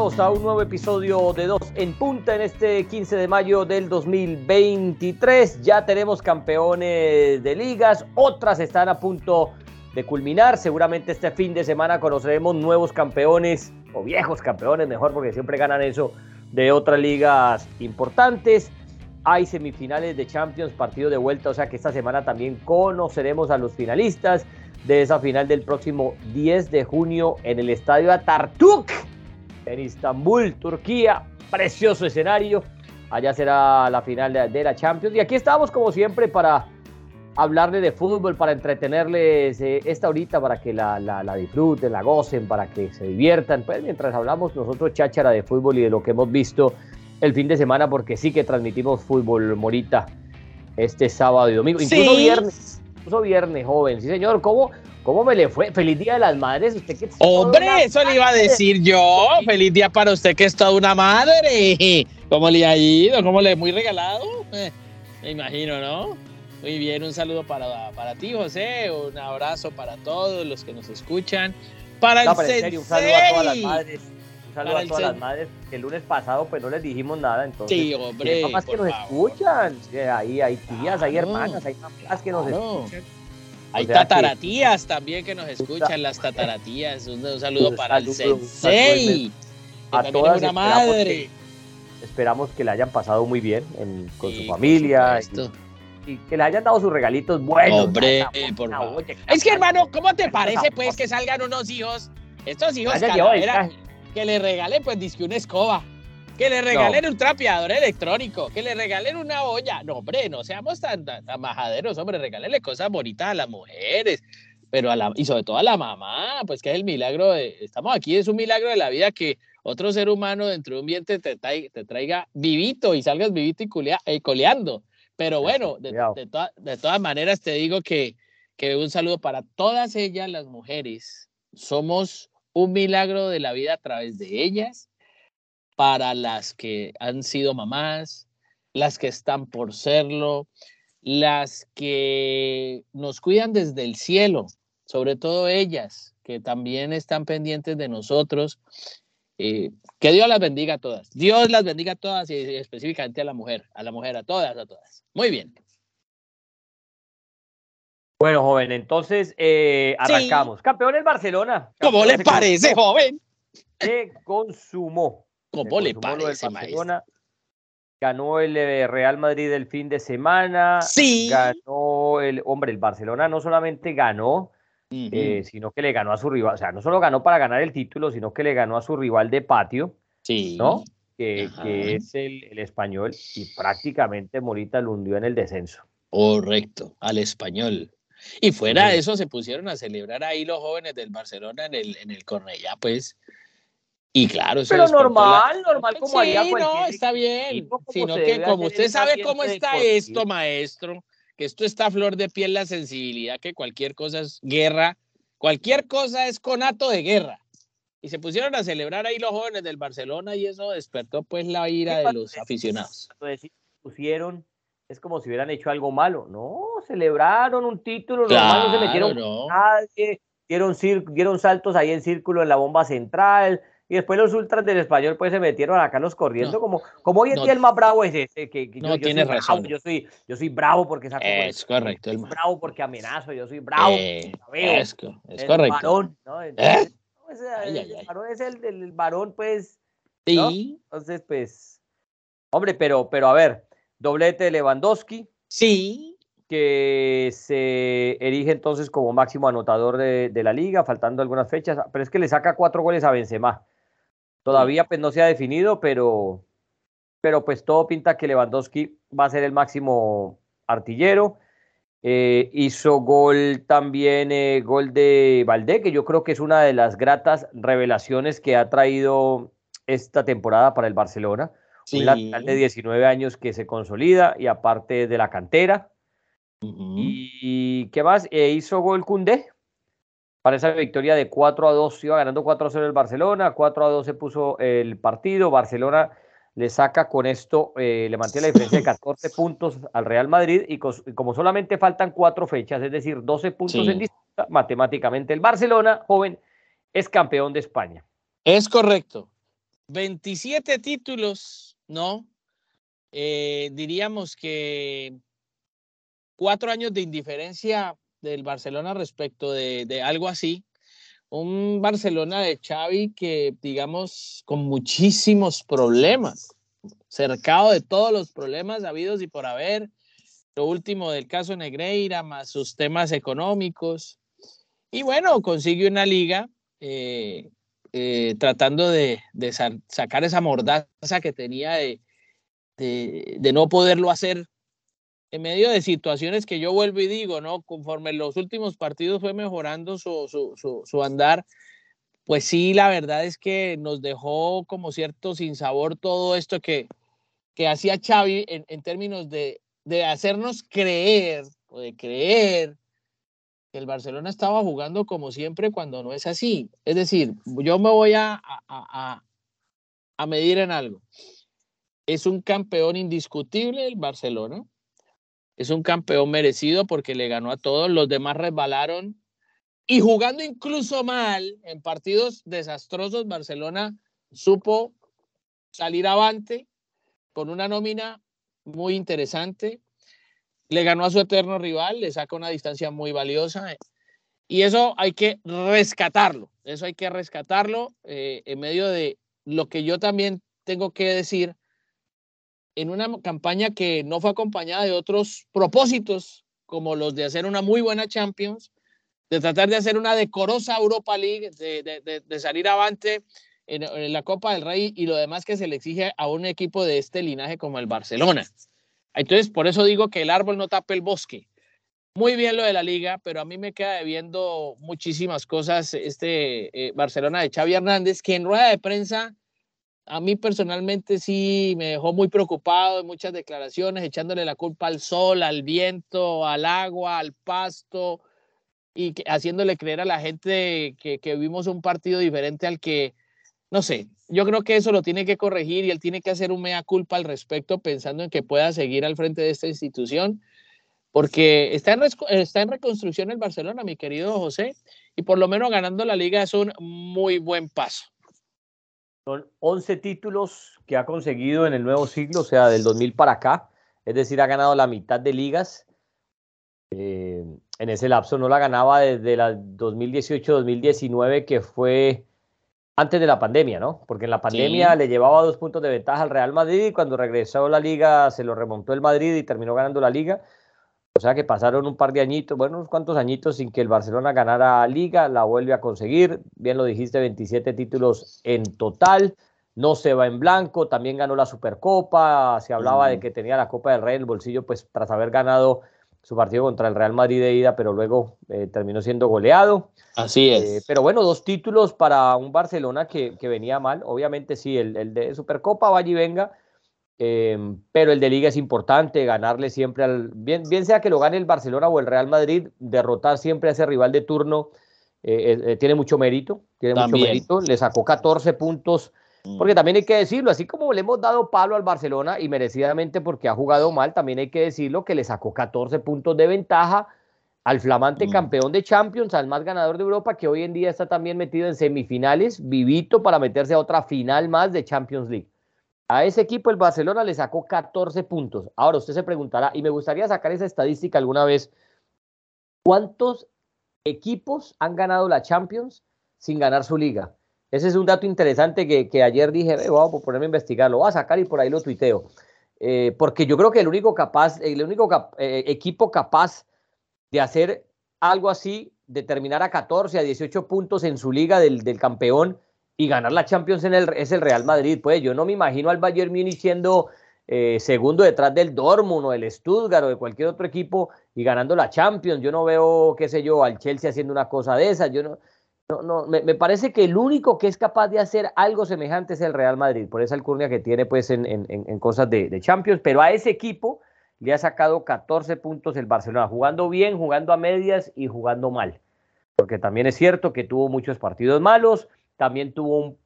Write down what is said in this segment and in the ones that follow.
a un nuevo episodio de Dos en Punta en este 15 de mayo del 2023. Ya tenemos campeones de ligas, otras están a punto de culminar. Seguramente este fin de semana conoceremos nuevos campeones o viejos campeones, mejor porque siempre ganan eso de otras ligas importantes. Hay semifinales de Champions, partido de vuelta, o sea que esta semana también conoceremos a los finalistas de esa final del próximo 10 de junio en el estadio Atartuk en Istambul, Turquía. Precioso escenario. Allá será la final de, la Champions. Y aquí estamos como siempre para hablarle de fútbol, para entretenerles eh, esta horita, para que la, la, disfruten, la gocen, para que se diviertan. Pues mientras hablamos nosotros cháchara de fútbol y de lo que hemos visto el fin de semana, porque sí que transmitimos fútbol, Morita, este sábado y domingo. Incluso viernes. Incluso viernes, joven. Sí, señor. ¿Cómo, ¿Cómo me le fue? Feliz Día de las Madres. ¿Usted qué Hombre, eso le iba a decir yo. Feliz día para usted que es toda una madre. ¿Cómo le ha ido? ¿Cómo le muy regalado? Eh, me imagino, ¿no? Muy bien, un saludo para, para ti, José. Un abrazo para todos los que nos escuchan. Para el un saludo a todas las madres. Un saludo a todas las madres. El lunes pasado pues no les dijimos nada, entonces. Sí, hombre. Hay mamás que nos escuchan. Ahí hay tías, hay hermanas, hay mamás que nos escuchan hay tataratías también que nos escuchan, las tataratías. Un, saludo para el sensei. A todas una madre. esperamos que le hayan pasado muy bien con su familia. Y, que le hayan dado sus regalitos buenos. Hombre, por favor. Es que, hermano, ¿cómo te parece, pues, que salgan unos hijos? Estos hijos que le regalen, pues, disque una escoba. Que le regalen un trapeador electrónico, que le regalen una olla. No, hombre, no seamos tan, tan, majaderos, hombre, regálenle cosas bonitas a las mujeres, pero a la, y sobre todo a la mamá, pues que es el milagro de, estamos aquí, es un milagro de la vida que otro ser humano dentro de un vientre te, te traiga vivito y salgas vivito y, eh, coleando. Pero bueno, de, de, todas maneras te digo que, que un saludo para todas ellas, las mujeres. Somos un milagro de la vida a través de ellas para las que han sido mamás, las que están por serlo, las que nos cuidan desde el cielo, sobre todo ellas, que también están pendientes de nosotros. Eh, que Dios las bendiga a todas. Dios las bendiga a todas y específicamente a la mujer, a la mujer, a todas, a todas. Muy bien. Bueno, joven, entonces eh, arrancamos. Campeón el Barcelona. ¿Cómo le parece, joven? Se consumó ¿Cómo le parece, Ganó el eh, Real Madrid el fin de semana. Sí. Ganó el, hombre, el Barcelona no solamente ganó, eh, sino que le ganó a su rival. O sea, no solo ganó para ganar el título, sino que le ganó a su rival de patio. Sí. ¿No? Que, es el, español y prácticamente Morita lo hundió en el descenso. Correcto, al español. Y fuera de eso se pusieron a celebrar ahí los jóvenes del Barcelona en el, en el Cornellá, pues y claro, pero normal, normal como sí, no, está bien. Sino que como usted sabe cómo está esto, maestro, que esto está a flor de piel la sensibilidad, que cualquier cosa es guerra, cualquier cosa es conato de guerra. Y se pusieron a celebrar ahí los jóvenes del Barcelona y eso despertó pues la ira de los aficionados. Pusieron, es como si hubieran hecho algo malo. No, celebraron un título, no se metieron nadie, dieron, dieron saltos ahí en círculo en la bomba central, y después los ultras del español pues se metieron acá los corriendo como, como hoy en día el más bravo es ese, que, no, tiene razón. yo soy, yo soy bravo porque saco Es correcto. El bravo porque amenazo, yo soy bravo. Eh, es, es correcto. Varón, ¿no? ¿Eh? el, varón es el varón, pues. Sí. Entonces, pues. Hombre, pero, pero a ver, doblete de Lewandowski. Sí. Que se erige entonces como máximo anotador de, de la liga, faltando algunas fechas, pero es que le saca cuatro goles a Benzema. Todavía pues no se ha definido, pero, pero pues todo pinta que Lewandowski va a ser el máximo artillero. Eh, hizo gol también, eh, gol de Valdé, que yo creo que es una de las gratas revelaciones que ha traído esta temporada para el Barcelona. Un lateral de 19 años que se consolida y aparte de la cantera. ¿Y qué más? Eh, hizo gol Cundé, para esa victoria de 4 a 2. Iba ganando 4 a 0 el Barcelona, 4 a 2 se puso el partido. Barcelona le saca con esto, eh, le mantiene la diferencia de 14 puntos al Real Madrid y, como solamente faltan 4 fechas, es decir, 12 puntos en disputa, matemáticamente el Barcelona, joven, es campeón de España. Es correcto. 27 títulos, ¿no? Eh, diríamos que cuatro años de indiferencia del Barcelona respecto de, algo así. Un Barcelona de Xavi que, digamos, con muchísimos problemas, cercado de todos los problemas habidos y por haber. Lo último del caso Negreira, más sus temas económicos. Y bueno, consigue una liga eh, eh, tratando de, sacar esa mordaza que tenía de, no poderlo hacer en medio de situaciones que yo vuelvo y digo, ¿no? Conforme los últimos partidos fue mejorando su, andar, pues sí, la verdad es que nos dejó como cierto sinsabor todo esto que, hacía Xavi en, en términos de, de, hacernos creer o de creer el Barcelona estaba jugando como siempre cuando no es así. Es decir, yo me voy a, a, a, a medir en algo. Es un campeón indiscutible el Barcelona. Es un campeón merecido porque le ganó a todos. Los demás resbalaron. Y jugando incluso mal en partidos desastrosos, Barcelona supo salir avante con una nómina muy interesante. Le ganó a su eterno rival, le saca una distancia muy valiosa. Y eso hay que rescatarlo. Eso hay que rescatarlo eh, en medio de lo que yo también tengo que decir en una campaña que no fue acompañada de otros propósitos, como los de hacer una muy buena Champions, de tratar de hacer una decorosa Europa League, de salir avante en, en, la Copa del Rey y lo demás que se le exige a un equipo de este linaje como el Barcelona. Entonces, por eso digo que el árbol no tapa el bosque. Muy bien lo de la liga, pero a mí me queda debiendo muchísimas cosas este eh, Barcelona de Xavi Hernández, que en rueda de prensa a mí personalmente sí me dejó muy preocupado en muchas declaraciones, echándole la culpa al sol, al viento, al agua, al pasto y haciéndole creer a la gente que, que vimos un partido diferente al que, no sé, yo creo que eso lo tiene que corregir y él tiene que hacer un mea culpa al respecto pensando en que pueda seguir al frente de esta institución porque está en, está en reconstrucción el Barcelona, mi querido José, y por lo menos ganando la liga es un muy buen paso. Son 11 títulos que ha conseguido en el nuevo siglo, o sea, del 2000 para acá. Es decir, ha ganado la mitad de ligas. Eh, en ese lapso no la ganaba desde la 2018-2019, que fue antes de la pandemia, ¿no? Porque en la pandemia sí. le llevaba dos puntos de ventaja al Real Madrid y cuando regresó a la liga se lo remontó el Madrid y terminó ganando la liga. O sea que pasaron un par de añitos, bueno, unos cuantos añitos sin que el Barcelona ganara liga, la vuelve a conseguir, bien lo dijiste, 27 títulos en total, no se va en blanco, también ganó la Supercopa, se hablaba de que tenía la Copa del Rey en el bolsillo, pues tras haber ganado su partido contra el Real Madrid de ida, pero luego eh, terminó siendo goleado. Así es. Eh, pero bueno, dos títulos para un Barcelona que, que venía mal, obviamente sí, el, el de Supercopa, vaya y venga, eh, pero el de Liga es importante, ganarle siempre al. Bien, bien sea que lo gane el Barcelona o el Real Madrid, derrotar siempre a ese rival de turno eh, tiene mucho mérito. Tiene también. mucho mérito. Le sacó 14 puntos. Mm. Porque también hay que decirlo, así como le hemos dado palo al Barcelona y merecidamente porque ha jugado mal, también hay que decirlo que le sacó 14 puntos de ventaja al flamante mm. campeón de Champions, al más ganador de Europa, que hoy en día está también metido en semifinales, vivito para meterse a otra final más de Champions League. A ese equipo el Barcelona le sacó 14 puntos. Ahora usted se preguntará, y me gustaría sacar esa estadística alguna vez, ¿cuántos equipos han ganado la Champions sin ganar su liga? Ese es un dato interesante que, ayer dije, vamos a ponerme a investigar, lo voy a sacar y por ahí lo tuiteo. Eh, porque yo creo que el único capaz, el único eh, equipo capaz de hacer algo así, de terminar a 14, a 18 puntos en su liga del, del campeón, y ganar la Champions en el, es el Real Madrid. Pues yo no me imagino al Bayern Múnich siendo eh, segundo detrás del Dortmund o del Stuttgart o de cualquier otro equipo y ganando la Champions. Yo no veo, qué sé yo, al Chelsea haciendo una cosa de esas. Yo no, no, no me, parece que el único que es capaz de hacer algo semejante es el Real Madrid, por esa alcurnia que tiene pues en, en, en cosas de, de Champions, pero a ese equipo le ha sacado 14 puntos el Barcelona, jugando bien, jugando a medias y jugando mal. Porque también es cierto que tuvo muchos partidos malos, también tuvo un,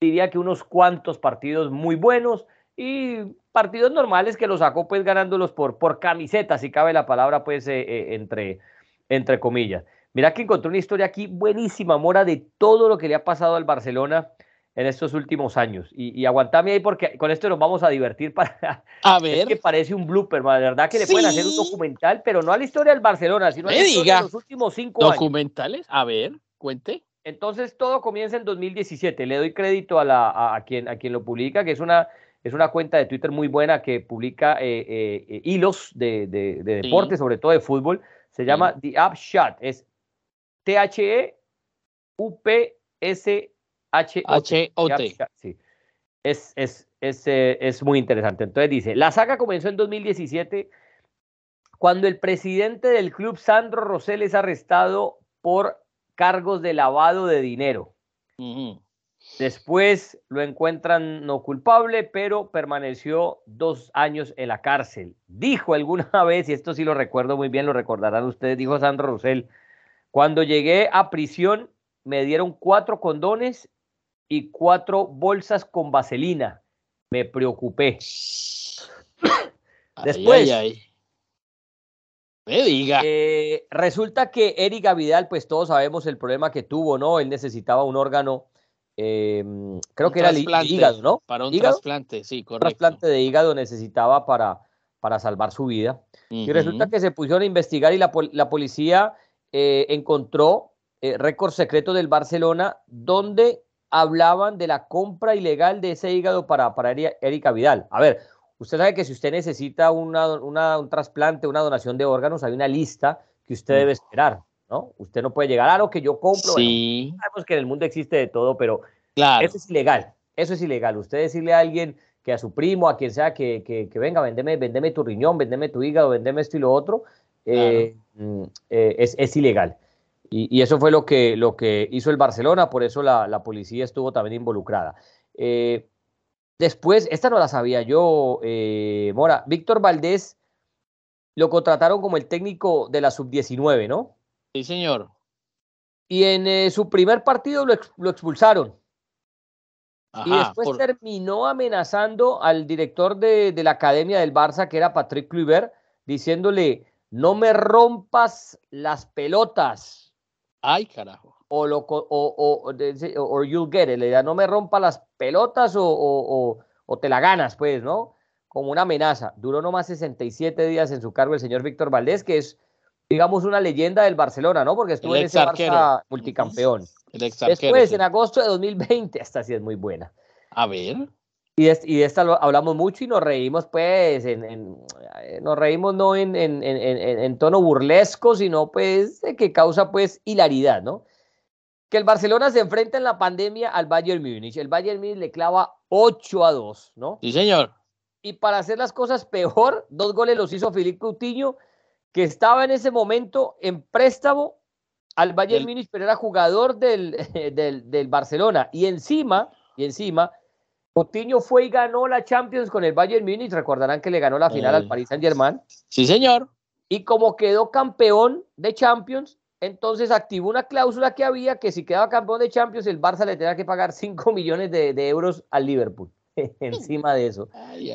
diría que unos cuantos partidos muy buenos y partidos normales que los sacó pues ganándolos por, por camiseta, si cabe la palabra pues eh, eh, entre, entre comillas. Mira que encontré una historia aquí buenísima, Mora, de todo lo que le ha pasado al Barcelona en estos últimos años. Y, y aguantame ahí porque con esto nos vamos a divertir para... A ver. Es que parece un blooper, la verdad que le pueden hacer un documental, pero no a la historia del Barcelona, sino a la historia de los últimos cinco años. ¿Documentales? A ver, cuente. Entonces todo comienza en 2017. Le doy crédito a, la, a, quien, a quien lo publica, que es una, es una cuenta de Twitter muy buena que publica eh, eh, eh, hilos de, de, deporte, sobre todo de fútbol. Se llama The Upshot. Es T-H-E-U-P-S H-O-T. Sí. Es, es, es, eh, es muy interesante. Entonces dice, la saga comenzó en 2017 cuando el presidente del club, Sandro Rosell, es arrestado por cargos de lavado de dinero. Después lo encuentran no culpable, pero permaneció dos años en la cárcel. Dijo alguna vez, y esto sí lo recuerdo muy bien, lo recordarán ustedes, dijo Sandro Rosell, cuando llegué a prisión me dieron cuatro condones y cuatro bolsas con vaselina. Me preocupé. Después, me diga. Eh, resulta que Erika Vidal, pues todos sabemos el problema que tuvo, ¿no? Él necesitaba un órgano, em, creo que era el hígado, ¿no? Para un trasplante, sí, correcto. Un trasplante de hígado necesitaba para, para salvar su vida. Y resulta que se pusieron a investigar y la, policía eh, encontró eh, récord secreto del Barcelona donde hablaban de la compra ilegal de ese hígado para, para Erika Vidal. A ver, usted sabe que si usted necesita una, un trasplante, una donación de órganos, hay una lista que usted debe esperar, ¿no? Usted no puede llegar a lo que yo compro. Sí. sabemos que en el mundo existe de todo, pero claro. eso es ilegal. Eso es ilegal. Usted decirle a alguien que a su primo, a quien sea, que, que, venga, vendeme, vendeme tu riñón, vendeme tu hígado, vendeme esto y lo otro, eh, mm, eh, es, es ilegal. Y, eso fue lo que, lo que hizo el Barcelona, por eso la, policía estuvo también involucrada. Eh, después, esta no la sabía yo, eh, Mora, Víctor Valdés lo contrataron como el técnico de la sub-19, ¿no? Sí, señor. Y en su primer partido lo, expulsaron. y después terminó amenazando al director de, de, la academia del Barça, que era Patrick Kluivert, diciéndole, no me rompas las pelotas Ay, carajo. O, lo, o, o, o, you'll get it. Le da, no me rompa las pelotas o, o, te la ganas, pues, ¿no? Como una amenaza. Duró nomás 67 días en su cargo el señor Víctor Valdés, que es, digamos, una leyenda del Barcelona, ¿no? Porque estuvo en ese Barça multicampeón. Después, en agosto de 2020, esta sí es muy buena. A ver. Y de, y esta hablamos mucho y nos reímos, pues, en, eh, nos reímos no en, en, tono burlesco, sino pues que causa pues hilaridad, ¿no? Que el Barcelona se enfrenta en la pandemia al Bayern Múnich. El Bayern Múnich le clava 8 a 2, ¿no? Sí, señor. Y para hacer las cosas peor, dos goles los hizo Filipe Coutinho, que estaba en ese momento en préstamo al Bayern Múnich, pero era jugador del, del, del Barcelona. Y encima, y encima, Coutinho fue y ganó la Champions con el Bayern Múnich. Recordarán que le ganó la final al eh, Paris Saint-Germain. Sí, señor. Y como quedó campeón de Champions, entonces activó una cláusula que había que si quedaba campeón de Champions, el Barça le tenía que pagar 5 millones de, euros al Liverpool. Encima de eso.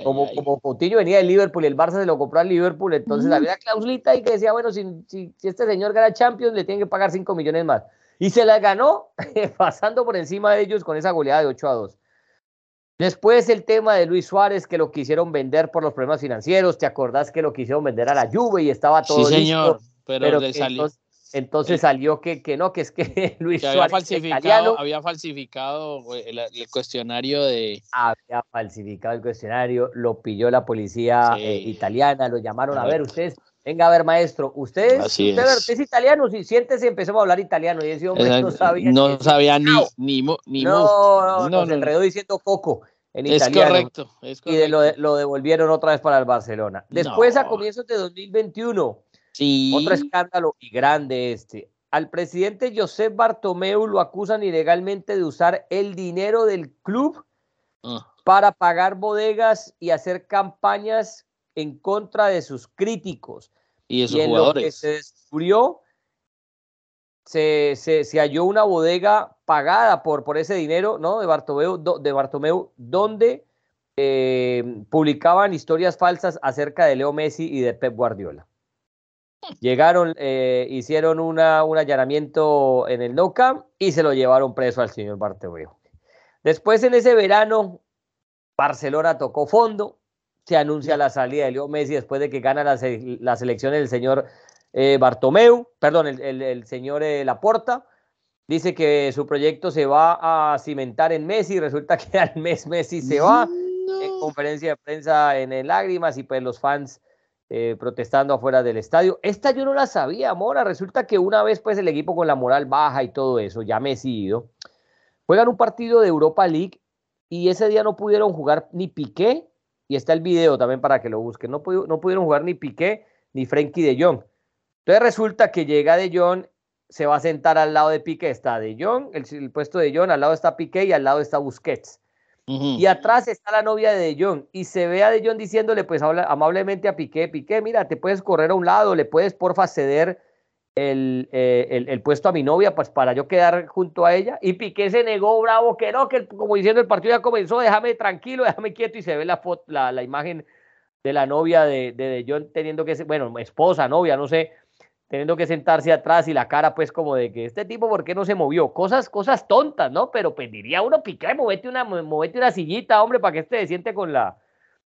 como, como Coutinho venía del Liverpool y el Barça se lo compró al Liverpool, entonces había una clausulita y que decía, bueno, si, si, este señor gana Champions, le tienen que pagar 5 millones más. Y se la ganó pasando por encima de ellos con esa goleada de 8 a 2. Después el tema de Luis Suárez, que lo quisieron vender por los problemas financieros. ¿Te acordás que lo quisieron vender a la Juve y estaba todo sí, señor, pero, le salió. Entonces, salió que, que, no, que es que Luis había falsificado, había falsificado el, cuestionario de... Había falsificado el cuestionario, lo pilló la policía eh, italiana, lo llamaron a ver, ustedes Venga, a ver, maestro, usted, usted, es. italiano, si siéntese y empezamos a hablar italiano. Y ese hombre no sabía. No sabía ni, ni, ni No, no, no, enredó diciendo coco en es italiano. Correcto, es correcto. Y lo, lo, devolvieron otra vez para el Barcelona. Después, a comienzos de 2021, sí. otro escándalo y grande este. Al presidente Josep Bartomeu lo acusan ilegalmente de usar el dinero del club ah. para pagar bodegas y hacer campañas en contra de sus críticos. Y esos jugadores. Lo que se descubrió, se, se, halló una bodega pagada por, por ese dinero ¿no? de, Bartomeu, de Bartomeu, donde eh, publicaban historias falsas acerca de Leo Messi y de Pep Guardiola. Llegaron, eh, hicieron una, un allanamiento en el No Camp y se lo llevaron preso al señor Bartomeu. Después en ese verano, Barcelona tocó fondo, se anuncia la salida de Leo Messi después de que gana las, las elecciones del señor eh, Bartomeu, perdón, el, señor eh, Laporta. Dice que su proyecto se va a cimentar en Messi, resulta que al mes Messi se va en conferencia de prensa en, lágrimas y pues los fans eh, protestando afuera del estadio. Esta yo no la sabía, Mora. Resulta que una vez pues el equipo con la moral baja y todo eso, ya Messi ido, juegan un partido de Europa League y ese día no pudieron jugar ni Piqué y está el video también para que lo busquen. No, no pudieron jugar ni Piqué ni Frenkie de Jong. Entonces resulta que llega de Jong, se va a sentar al lado de Piqué, está de Jong, el, puesto de Jong, al lado está Piqué y al lado está Busquets. Y atrás está la novia de De Jong y se ve a De Jong diciéndole pues amablemente a Piqué, Piqué, mira, te puedes correr a un lado, le puedes porfa ceder eh, el, el, puesto a mi novia, pues para yo quedar junto a ella. Y Piqué se negó bravo, que no, que como diciendo el partido ya comenzó, déjame tranquilo, déjame quieto. Y se ve la, foto, la, imagen de la novia de, de, John teniendo que, bueno, esposa, novia, no sé, teniendo que sentarse atrás y la cara pues como de que este tipo, ¿por qué no se movió? Cosas, cosas tontas, ¿no? Pero pues, uno, Piqué, movete una, movete una sillita, hombre, para que este se siente con la,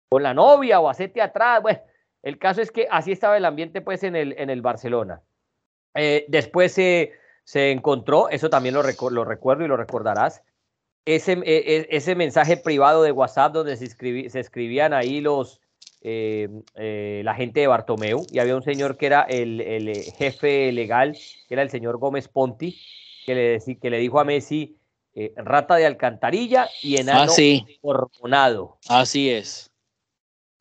con la novia o hacete atrás. Bueno, el caso es que así estaba el ambiente pues en el, en el Barcelona. Eh, después se, se, encontró, eso también lo, lo, recuerdo y lo recordarás, ese, e, e, ese mensaje privado de WhatsApp donde se, se escribían ahí los, eh, eh, la gente de Bartomeu y había un señor que era el, el, jefe legal, que era el señor Gómez Ponti, que le, que le dijo a Messi rata de alcantarilla y enano ah, hormonado. Así es.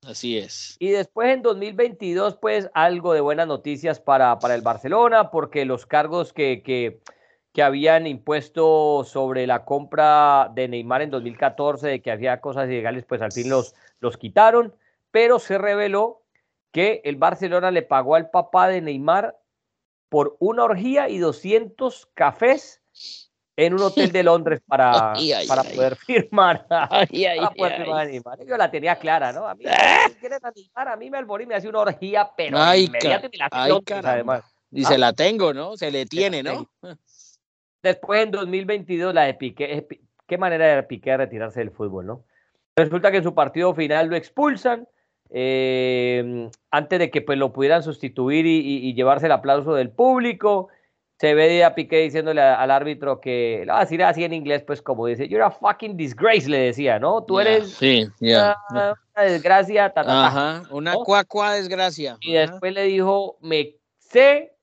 Así es. Y después en 2022, pues algo de buenas noticias para, para el Barcelona, porque los cargos que, que, que, habían impuesto sobre la compra de Neymar en 2014, de que había cosas ilegales, pues al fin los, los quitaron, pero se reveló que el Barcelona le pagó al papá de Neymar por una orgía y 200 cafés en un hotel de Londres para, para poder firmar. Yo la tenía clara, ¿no? A mí, si quieres animar, a mí me alborí me hace una orgía, pero inmediatamente la además. Dice, la tengo, ¿no? Se le tiene, ¿no? Después en 2022 la de Piqué, qué manera de Piqué retirarse del fútbol, ¿no? Resulta que en su partido final lo expulsan, eh, antes de que pues, lo pudieran sustituir y, y llevarse el aplauso del público se ve a Piqué diciéndole al árbitro que, lo va a decir así en inglés, pues como dice, you're a fucking disgrace, le decía, ¿no? Tú eres una, desgracia, Ajá, una cuacua desgracia. Y después le dijo, me sé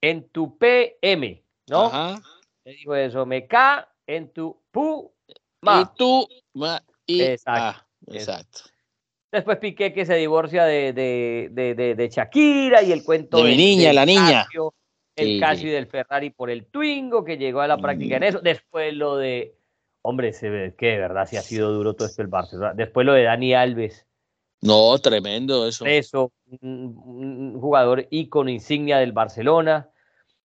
en tu PM, ¿no? Ajá. Le dijo eso, me ca en tu pu, ma. Y tú, ma, y exacto. exacto. Después Piqué que se divorcia de, de, de, de Shakira y el cuento de mi niña, la niña el Casio del Ferrari por el Twingo, que llegó a la práctica en eso. Después lo de, hombre, se ve que de verdad sí ha sido duro todo esto el Barcelona. Después lo de Dani Alves. No, tremendo eso. Eso, un, jugador ícono, insignia del Barcelona.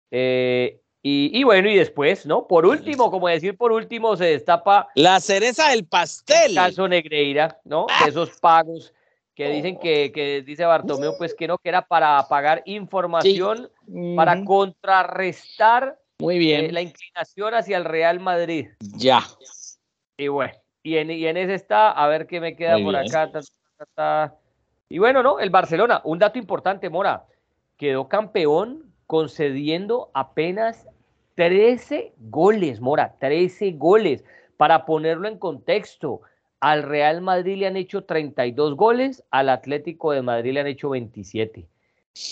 Eh, y, bueno, y después, ¿no? Por último, como decir por último, se destapa. La cereza del pastel. El caso Negreira, ¿no? De esos pagos que dicen que, que, dice Bartomeu, pues que no, que era para pagar información, para contrarrestar Muy bien. Eh, la inclinación hacia el Real Madrid. Ya. Y bueno, y en, y en ese está, a ver qué me queda por acá. y bueno, ¿no? El Barcelona, un dato importante, Mora, quedó campeón concediendo apenas 13 goles, Mora, 13 goles. Para ponerlo en contexto, al Real Madrid le han hecho 32 goles, al Atlético de Madrid le han hecho 27.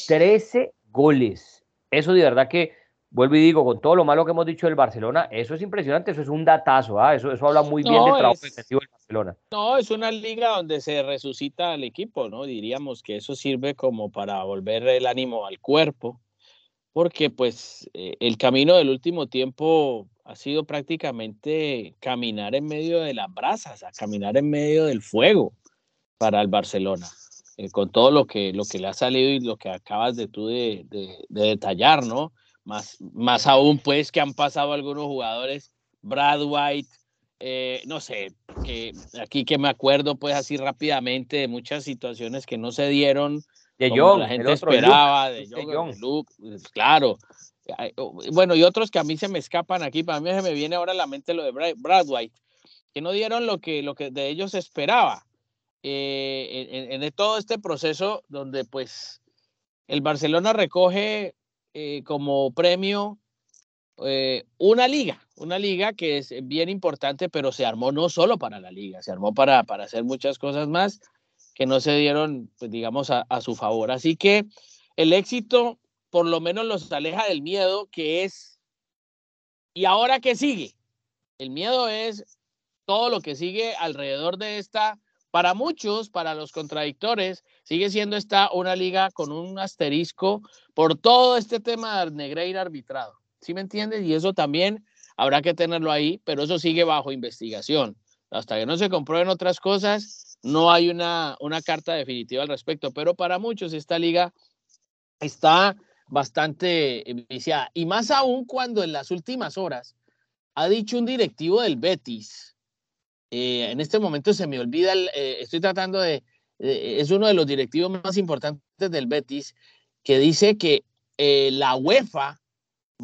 13 goles. Eso de verdad que, vuelvo y digo, con todo lo malo que hemos dicho del Barcelona, eso es impresionante, eso es un datazo, ¿ah? eso, eso habla muy bien del trabajo defensivo del Barcelona. No, es una liga donde se resucita al equipo, ¿no? Diríamos que eso sirve como para volver el ánimo al cuerpo, porque pues eh, el camino del último tiempo ha sido prácticamente caminar en medio de las brasas, a caminar en medio del fuego para el Barcelona, eh, con todo lo que, lo que le ha salido y lo que acabas de tú de, detallar, ¿no? Más, más aún, pues, que han pasado algunos jugadores, Brad White, eh, no sé, que aquí que me acuerdo, pues, así rápidamente de muchas situaciones que no se dieron. De John, la gente esperaba, de, John, pues, claro, bueno, y otros que a mí se me escapan aquí, para mí se me viene ahora a la mente lo de Brad White, que no dieron lo que, lo que de ellos esperaba eh, en, todo este proceso donde pues el Barcelona recoge eh, como premio eh, una liga, una liga que es bien importante, pero se armó no solo para la liga, se armó para, para hacer muchas cosas más que no se dieron, pues, digamos, a, su favor. Así que el éxito por lo menos los aleja del miedo que es, ¿y ahora qué sigue? El miedo es todo lo que sigue alrededor de esta, para muchos, para los contradictores, sigue siendo esta una liga con un asterisco por todo este tema de Negreira arbitrado. ¿Sí me entiendes? Y eso también habrá que tenerlo ahí, pero eso sigue bajo investigación. Hasta que no se comprueben otras cosas, no hay una, una carta definitiva al respecto. Pero para muchos esta liga está bastante viciada. Y más aún cuando en las últimas horas ha dicho un directivo del Betis, eh, en este momento se me olvida, eh, estoy tratando de, es uno de los directivos más importantes del Betis, que dice que eh, la UEFA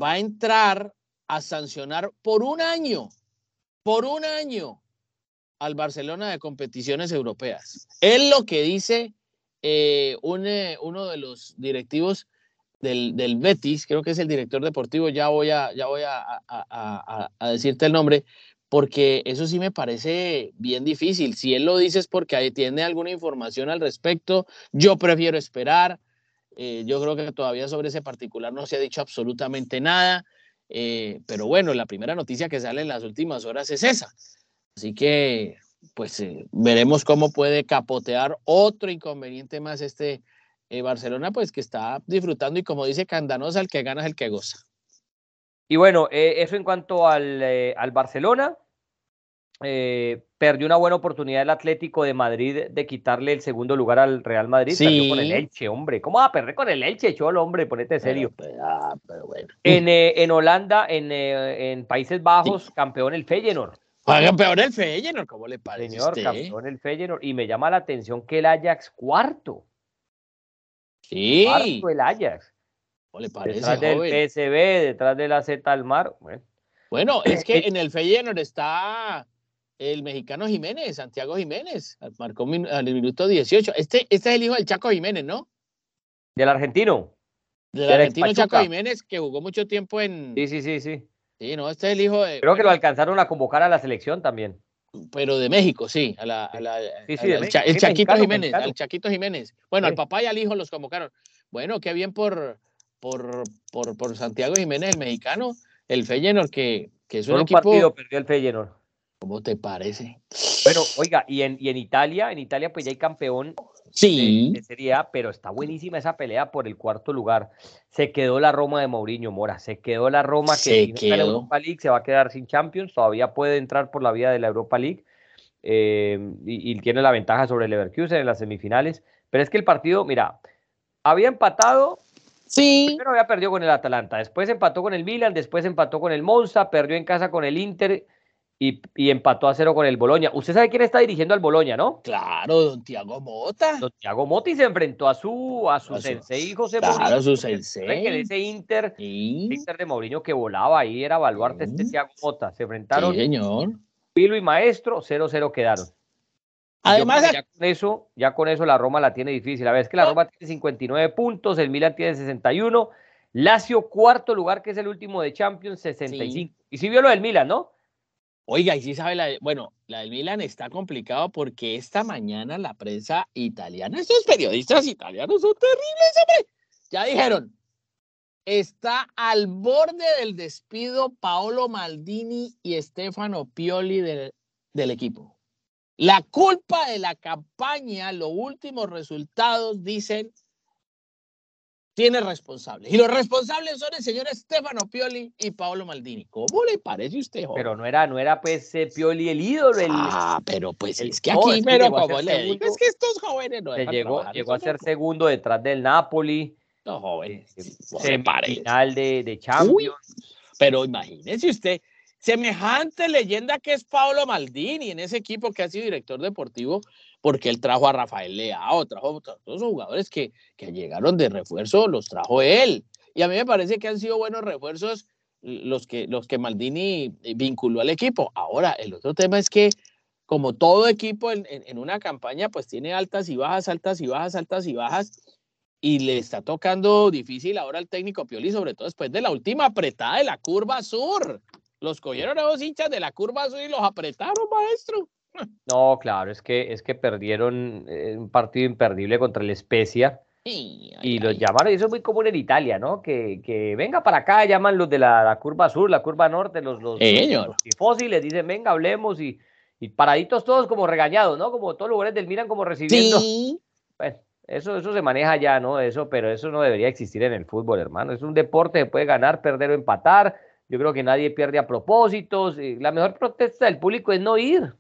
va a entrar a sancionar por un año, por un año al Barcelona de competiciones europeas. Es lo que dice uno de los directivos del, del, Betis, creo que es el director deportivo, ya voy a, ya voy a, a, decirte el nombre, porque eso sí me parece bien difícil. Si él lo dice es porque tiene alguna información al respecto, yo prefiero esperar. Eh, yo creo que todavía sobre ese particular no se ha dicho absolutamente nada, eh, pero bueno, la primera noticia que sale en las últimas horas es esa. Así que, pues eh, veremos cómo puede capotear otro inconveniente más este eh, Barcelona pues que está disfrutando y como dice Candanosa, el que gana es el que goza. Y bueno, eh, eso en cuanto al, al Barcelona. perdió una buena oportunidad el Atlético de Madrid de quitarle el segundo lugar al Real Madrid. Perdió con el Elche, hombre. ¿Cómo va a perder con el Elche, Cholo, hombre? Ponete serio. Ah, en, en, Holanda, en, en, Países Bajos, campeón el Feyenoord. Campeón el Feyenoord, ¿cómo le parece? Señor, campeón el Feyenoord. Y me llama la atención que el Ajax cuarto. Sí. el Ajax. ¿Cómo le parece, detrás del PSB, detrás de la Z al mar. Bueno. es que en el Feyenoord está el mexicano Jiménez, Santiago Jiménez, marcó al minuto 18. Este, este es el hijo del Chaco Jiménez, ¿no? Del argentino. Del, argentino Chaco Jiménez, que jugó mucho tiempo en. Sí, sí, sí, sí. Sí, no, este es el hijo de. Creo que lo alcanzaron a convocar a la selección también pero de México, sí, a la, el Chaquito Jiménez, al Chaquito Jiménez. Bueno, al papá y al hijo los convocaron. Bueno, qué bien por, por, por, por Santiago Jiménez, el mexicano, el Feyenoord, que, que es un, equipo... partido perdió el Feyenoord. ¿Cómo te parece? Bueno, oiga, y en, y en Italia, en Italia pues ya hay campeón Sí. pero está buenísima esa pelea por el cuarto lugar. Se quedó la Roma de Mourinho Mora, se quedó la Roma que en la Europa League se va a quedar sin Champions, todavía puede entrar por la vía de la Europa League eh, y, tiene la ventaja sobre el Leverkusen en las semifinales. Pero es que el partido, mira, había empatado. Sí. Primero había perdido con el Atalanta, después empató con el Milan, después empató con el Monza, perdió en casa con el Inter y, empató a cero con el Boloña. Usted sabe quién está dirigiendo al Boloña, ¿no? Claro, don Tiago Mota. Don Tiago Mota y se enfrentó a su, a su sensei José Claro, a su sensei. Que ese Inter, Inter de Mourinho que volaba ahí era baluarte este Tiago Mota. Se enfrentaron. Sí, señor. Pilo y Maestro, 0-0 quedaron. Además, ya con, eso, ya con eso la Roma la tiene difícil. A ver, es que la Roma tiene 59 puntos, el Milan tiene 61, Lazio cuarto lugar, que es el último de Champions, 65. Y sí vio lo del Milan, ¿no? Oiga, y sí sabe la bueno, la del Milan está complicado porque esta mañana la prensa italiana, estos periodistas italianos son terribles, hombre. Ya dijeron, está al borde del despido Paolo Maldini y Stefano Pioli del, del equipo. La culpa de la campaña, los últimos resultados dicen tiene responsables. Y los responsables son el señor Stefano Pioli y Paolo Maldini. ¿Cómo le parece a usted, joven? Pero no era, no era pues eh, Pioli el ídolo. Ah, pero pues es que aquí, pero como le digo, es que estos jóvenes no llegó, llegó a ser segundo detrás del Napoli. No, joven, Final de, de Champions. pero imagínese usted, semejante leyenda que es Paolo Maldini en ese equipo que ha sido director deportivo porque él trajo a Rafael Leao, trajo a todos los jugadores que, llegaron de refuerzo, los trajo él. Y a mí me parece que han sido buenos refuerzos los que, Maldini vinculó al equipo. Ahora, el otro tema es que como todo equipo en, en, una campaña, pues tiene altas y bajas, altas y bajas, altas y bajas, y le está tocando difícil ahora al técnico Pioli, sobre todo después de la última apretada de la curva sur. Los cogieron a dos hinchas de la curva sur y los apretaron, maestro. No, claro, es que, es que perdieron eh, un partido imperdible contra el Especia. y los llamaron, y eso es muy común en Italia, ¿no? Que, que venga para acá, llaman los de la, curva sur, la curva norte, los, los, les dicen, venga, hablemos y y paraditos todos como regañados, ¿no? Como todos los lugares del Miran como recibiendo. Sí. Bueno, eso, eso se maneja ya, ¿no? Eso, pero eso no debería existir en el fútbol, hermano. Es un deporte que puede ganar, perder o empatar. Yo creo que nadie pierde a propósitos. La mejor protesta del público es no ir.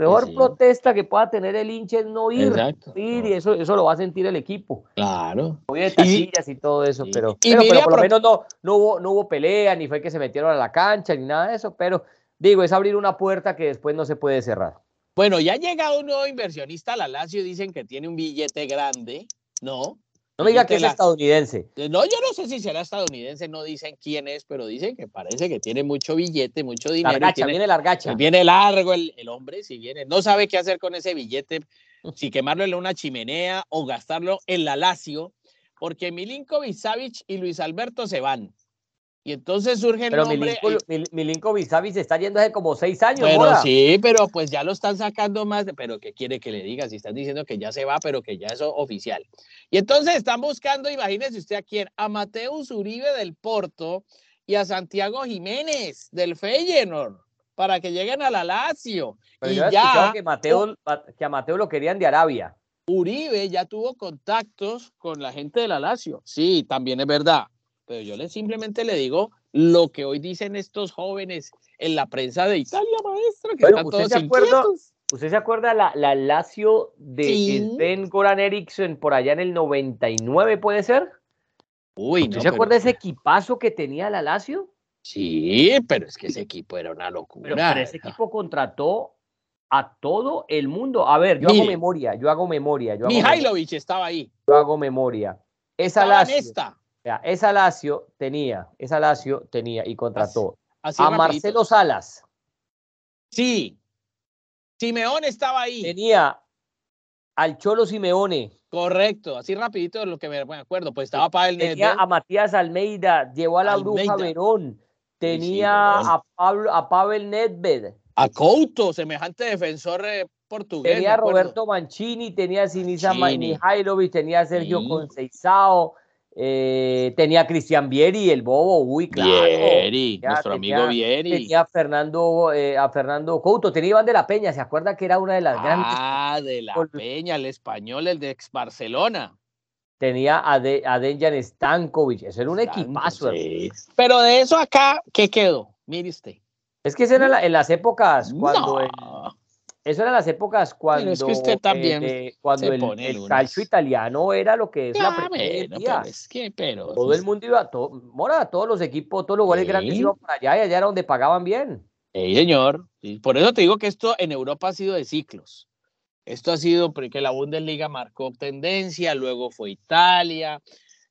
Mejor protesta que pueda tener el hincha es no ir. Exacto. Ir y eso, eso lo va a sentir el equipo. Claro. De taquillas y, todo eso, pero, pero, pero, por lo menos no, no, hubo, no hubo pelea, ni fue que se metieron a la cancha, ni nada de eso, pero Digo, es abrir una puerta que después no se puede cerrar. Bueno, ya ha llegado un nuevo inversionista a la Lazio, dicen que tiene un billete grande, ¿no? No me diga que es estadounidense. No, yo no sé si será estadounidense, no dicen quién es, pero dicen que parece que tiene mucho billete, mucho dinero. Largacha, viene largacha. Viene largo el, el, hombre, si viene, no sabe qué hacer con ese billete, si quemarlo en una chimenea o gastarlo en la Lazio, porque Milinkovic, Savic y Luis Alberto se van. Y entonces surge el pero nombre. Pero Milinko se está yendo hace como seis años. Bueno, sí, pero pues ya lo están sacando más. Pero ¿qué quiere que le diga? Si están diciendo que ya se va, pero que ya es oficial. Y entonces están buscando, imagínese usted a quién, a Mateus Uribe del Porto y a Santiago Jiménez del Feyenoord para que lleguen a la Lazio. y ya que, Mateo, que a Mateo lo querían de Arabia. Uribe ya tuvo contactos con la gente de la Lazio. Sí, también es verdad pero yo le, simplemente le digo lo que hoy dicen estos jóvenes en la prensa de Italia, maestro, que están todos se ¿Usted se acuerda la, la Lazio de Ben Goran Eriksson por allá en el 99, puede ser? Uy, ¿Usted se acuerda de ese equipazo que tenía la Lazio? Sí, pero es que ese equipo era una locura. Pero, ese equipo contrató a todo el mundo. A ver, yo hago memoria, yo hago memoria. Yo Mihailovic estaba ahí. Yo hago memoria. Esa Lazio, esta esa Lazio tenía, esa Lazio tenía y contrató a Marcelo Salas. Sí. Simeone estaba ahí. Tenía al Cholo Simeone. Correcto, así rapidito de lo que me acuerdo, pues estaba para el Tenía a Matías Almeida, llevó a la Bruja Verón, tenía a Pablo a Pavel Nedved. A Couto, semejante defensor eh, portugués. Tenía a Roberto Mancini, tenía a Sinisa Mihailovic, tenía a Sergio Conceizao, eh, tenía a Cristian Vieri, el bobo, uy, claro. Vieri, nuestro amigo Vieri. Tenía a Fernando, eh, a Fernando Couto, tenía Iván de la Peña, ¿se acuerda que era una de las grandes? Ah, de la Peña, el español, el de ex Barcelona. Tenía a, de, a Dejan Stankovic, eso era un equipazo. Pero de eso acá, ¿qué quedó? Mire usted. Es que eso era en las épocas cuando eso eran las épocas cuando, es que usted también eh, cuando el, calcio italiano era lo que es la pero es que, pero, todo el mundo iba, todo, Mora, todos los equipos, todos los lugares grandes iban para allá y allá era donde pagaban bien. Sí, señor. Por eso te digo que esto en Europa ha sido de ciclos. Esto ha sido porque la Bundesliga marcó tendencia, luego fue Italia,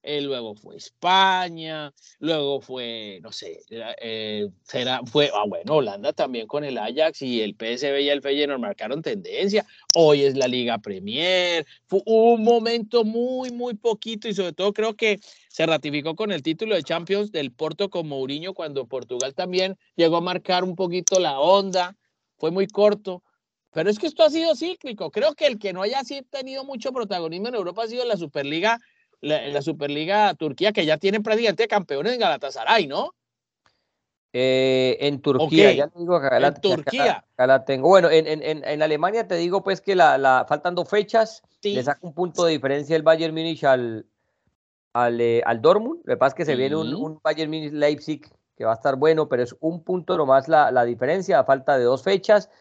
eh, luego fue España, luego fue, no sé, eh, será, fue, ah, bueno, Holanda también con el Ajax y el PSV y el Feyenoord marcaron tendencia. Hoy es la Liga Premier. Fue, un momento muy, muy poquito y sobre todo creo que se ratificó con el título de Champions del Porto con Mourinho cuando Portugal también llegó a marcar un poquito la onda. Fue muy corto. Pero es que esto ha sido cíclico. Creo que el que no haya tenido mucho protagonismo en Europa ha sido la Superliga la, la Superliga Turquía, que ya tienen prácticamente campeones en Galatasaray, ¿no? Eh, en Turquía, ya te digo que en Turquía. la tengo. Bueno, en, en, en, Alemania te digo pues que la, la faltan dos fechas, le saca un punto de diferencia el Bayern Múnich al, al, eh, al Dortmund. Lo que pasa es que se viene un, un, Bayern Múnich Leipzig que va a estar bueno, pero es un punto nomás la, la diferencia, a falta de dos fechas.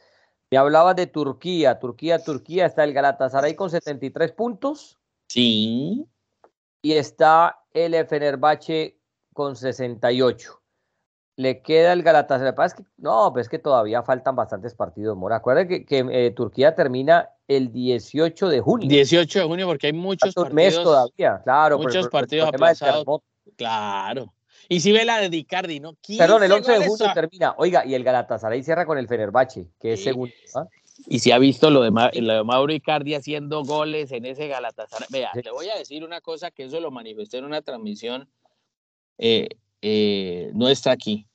Me hablaba de Turquía, Turquía, Turquía, está el Galatasaray con 73 puntos. Sí y está el Fenerbahce con 68. Le queda el Galatasaray. no, pues es que todavía faltan bastantes partidos, Mora. Acuérdense que, eh, Turquía termina el 18 de junio. 18 de junio, porque hay muchos partidos. mes todavía, claro. Muchos partidos aplazados. Claro. Y si ve la de Dicardi, ¿no? Perdón, el 11 de junio termina. Oiga, y el Galatasaray cierra con el Fenerbahce, que es segundo. ¿ah? Y si ha visto lo de, Mauro Icardi haciendo goles en ese Galatasaray. Vea, le voy a decir una cosa que eso lo manifesté en una transmisión eh, eh, nuestra aquí.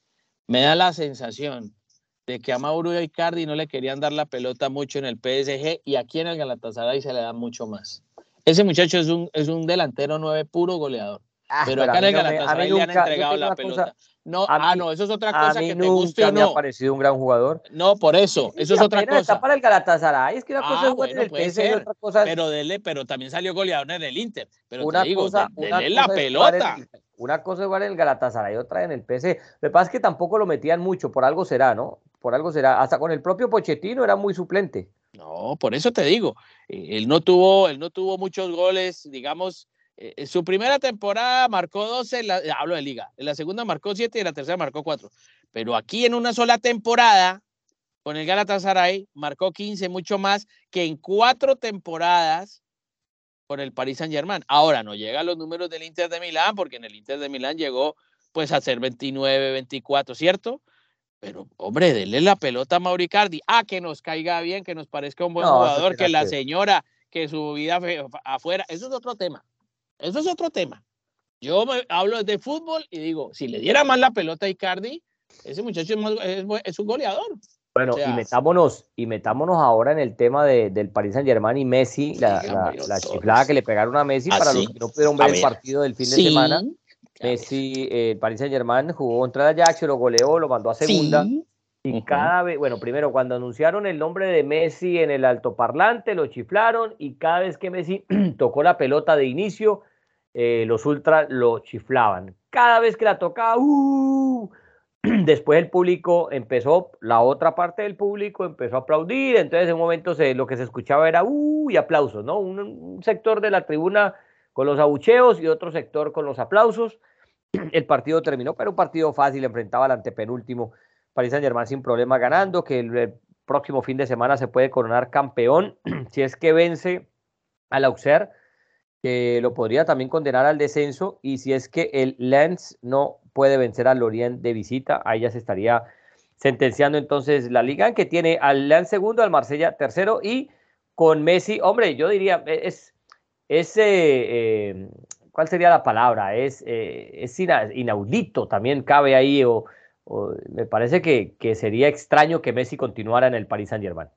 Me da la sensación de que a Mauro Icardi no le querían dar la pelota mucho en el PSG y aquí en el Galatasaray se le da mucho más. Ese muchacho es un, es un delantero nueve puro goleador. Ah, pero, acá en el Galatasaray le han entregado la pelota. No, ah, no, eso es otra cosa que te guste o no. me ha parecido un gran jugador. No, por eso, eso es otra cosa. Está para el Galatasaray, es que una cosa ah, es jugar en el PSG y otra cosa es... Pero dele, pero también salió goleador en el Inter. Pero una te digo, cosa, dele la pelota. una cosa es jugar en el Galatasaray, otra en el PSG. Lo que pasa es que tampoco lo metían mucho, por algo será, ¿no? Por algo será. Hasta con el propio Pochettino era muy suplente. No, por eso te digo, eh, él no tuvo, él no tuvo muchos goles, digamos, en eh, su primera temporada marcó 12, la, hablo de liga, en la segunda marcó 7 y en la tercera marcó 4. Pero aquí en una sola temporada, con el Galatasaray, marcó 15, mucho más que en cuatro temporadas con el Paris Saint Germain. Ahora no llega a los números del Inter de Milán, porque en el Inter de Milán llegó pues a ser 29, 24, ¿cierto? Pero, hombre, denle la pelota a Mauricardi. Ah, que nos caiga bien, que nos parezca un buen jugador, que la señora, que su vida afuera. Eso es otro tema. Eso es otro tema. Yo hablo de fútbol y digo, si le diera más la pelota a Icardi, ese muchacho es, un goleador. Bueno, y metámonos, y metámonos ahora en el tema del Paris Saint Germain y Messi, la, la, chiflada que le pegaron a Messi, para los que no pudieron ver el partido del fin de semana. Messi, eh, el Paris Saint Germain jugó contra el Ajax, lo goleó, lo mandó a segunda. Y cada vez, bueno, primero cuando anunciaron el nombre de Messi en el altoparlante, lo chiflaron y cada vez que Messi tocó la pelota de inicio, eh, los ultras lo chiflaban. Cada vez que la tocaba, ¡uh! después el público empezó, la otra parte del público empezó a aplaudir, entonces en un momento lo que se escuchaba era ¡uh! y aplausos, ¿no? Un, sector de la tribuna con los abucheos y otro sector con los aplausos. El partido terminó, pero un partido fácil, enfrentaba al antepenúltimo Paris Saint Germain sin problema ganando, que el, próximo fin de semana se puede coronar campeón si es que vence al Auxerre, que lo podría también condenar al descenso, y si es que el Lens no puede vencer al Lorient de visita, ahí ya se estaría sentenciando entonces la liga, que tiene al Lens segundo, al Marsella tercero, y con Messi, hombre, yo diría, e, es, es eh, ¿cuál sería la palabra? Es, eh, es inaudito, también cabe ahí, o me parece que, sería extraño que Messi continuara en el Paris Saint Germain.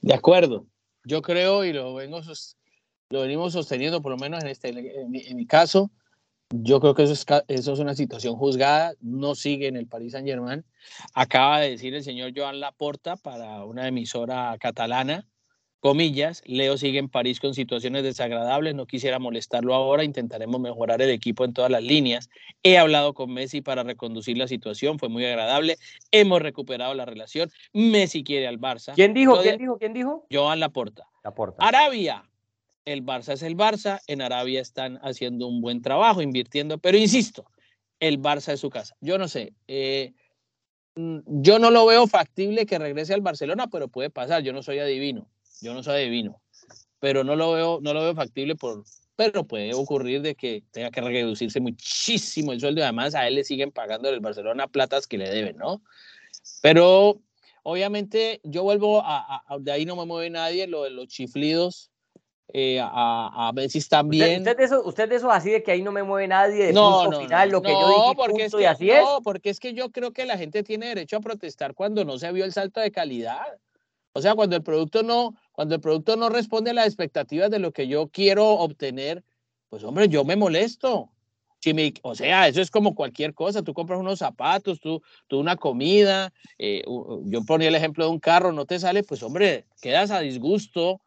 De acuerdo. Yo creo y lo, vengo, lo venimos sosteniendo, por lo menos en, este, en, mi, caso, yo creo que eso es, eso es una situación juzgada, no sigue en el Paris Saint Germain. Acaba de decir el señor Joan Laporta para una emisora catalana comillas, Leo sigue en París con situaciones desagradables, no quisiera molestarlo ahora, intentaremos mejorar el equipo en todas las líneas. He hablado con Messi para reconducir la situación, fue muy agradable, hemos recuperado la relación, Messi quiere al Barça. ¿Quién dijo? ¿Quién dijo? ¿Quién dijo? Joan Laporta. Laporta. Arabia, el Barça es el Barça, en Arabia están haciendo un buen trabajo, invirtiendo, pero insisto, el Barça es su casa. Yo no sé, eh, mm, yo no lo veo factible que regrese al Barcelona, pero puede pasar, yo no soy adivino yo no soy adivino, pero no lo veo, no lo veo factible pero puede ocurrir de que tenga que reducirse muchísimo el sueldo además a él le siguen pagando el Barcelona platas que le deben, ¿no? Pero obviamente yo vuelvo a, de ahí no me mueve nadie, lo de los chiflidos. Eh, a, a ver si están bien. ¿Usted, de eso, ¿Usted de eso así de que ahí no me mueve nadie, de no, no, final, lo que yo dije porque es que, y así es? No, porque es que yo creo que la gente tiene derecho a protestar cuando no se vio el salto de calidad. O sea, cuando el producto no, cuando el producto no responde a las expectativas de lo que yo quiero obtener, pues hombre, yo me molesto. o sea, eso es como cualquier cosa. Tú compras unos zapatos, tú, tú una comida. Eh, yo ponía el ejemplo de un carro, no te sale, pues hombre, quedas a disgusto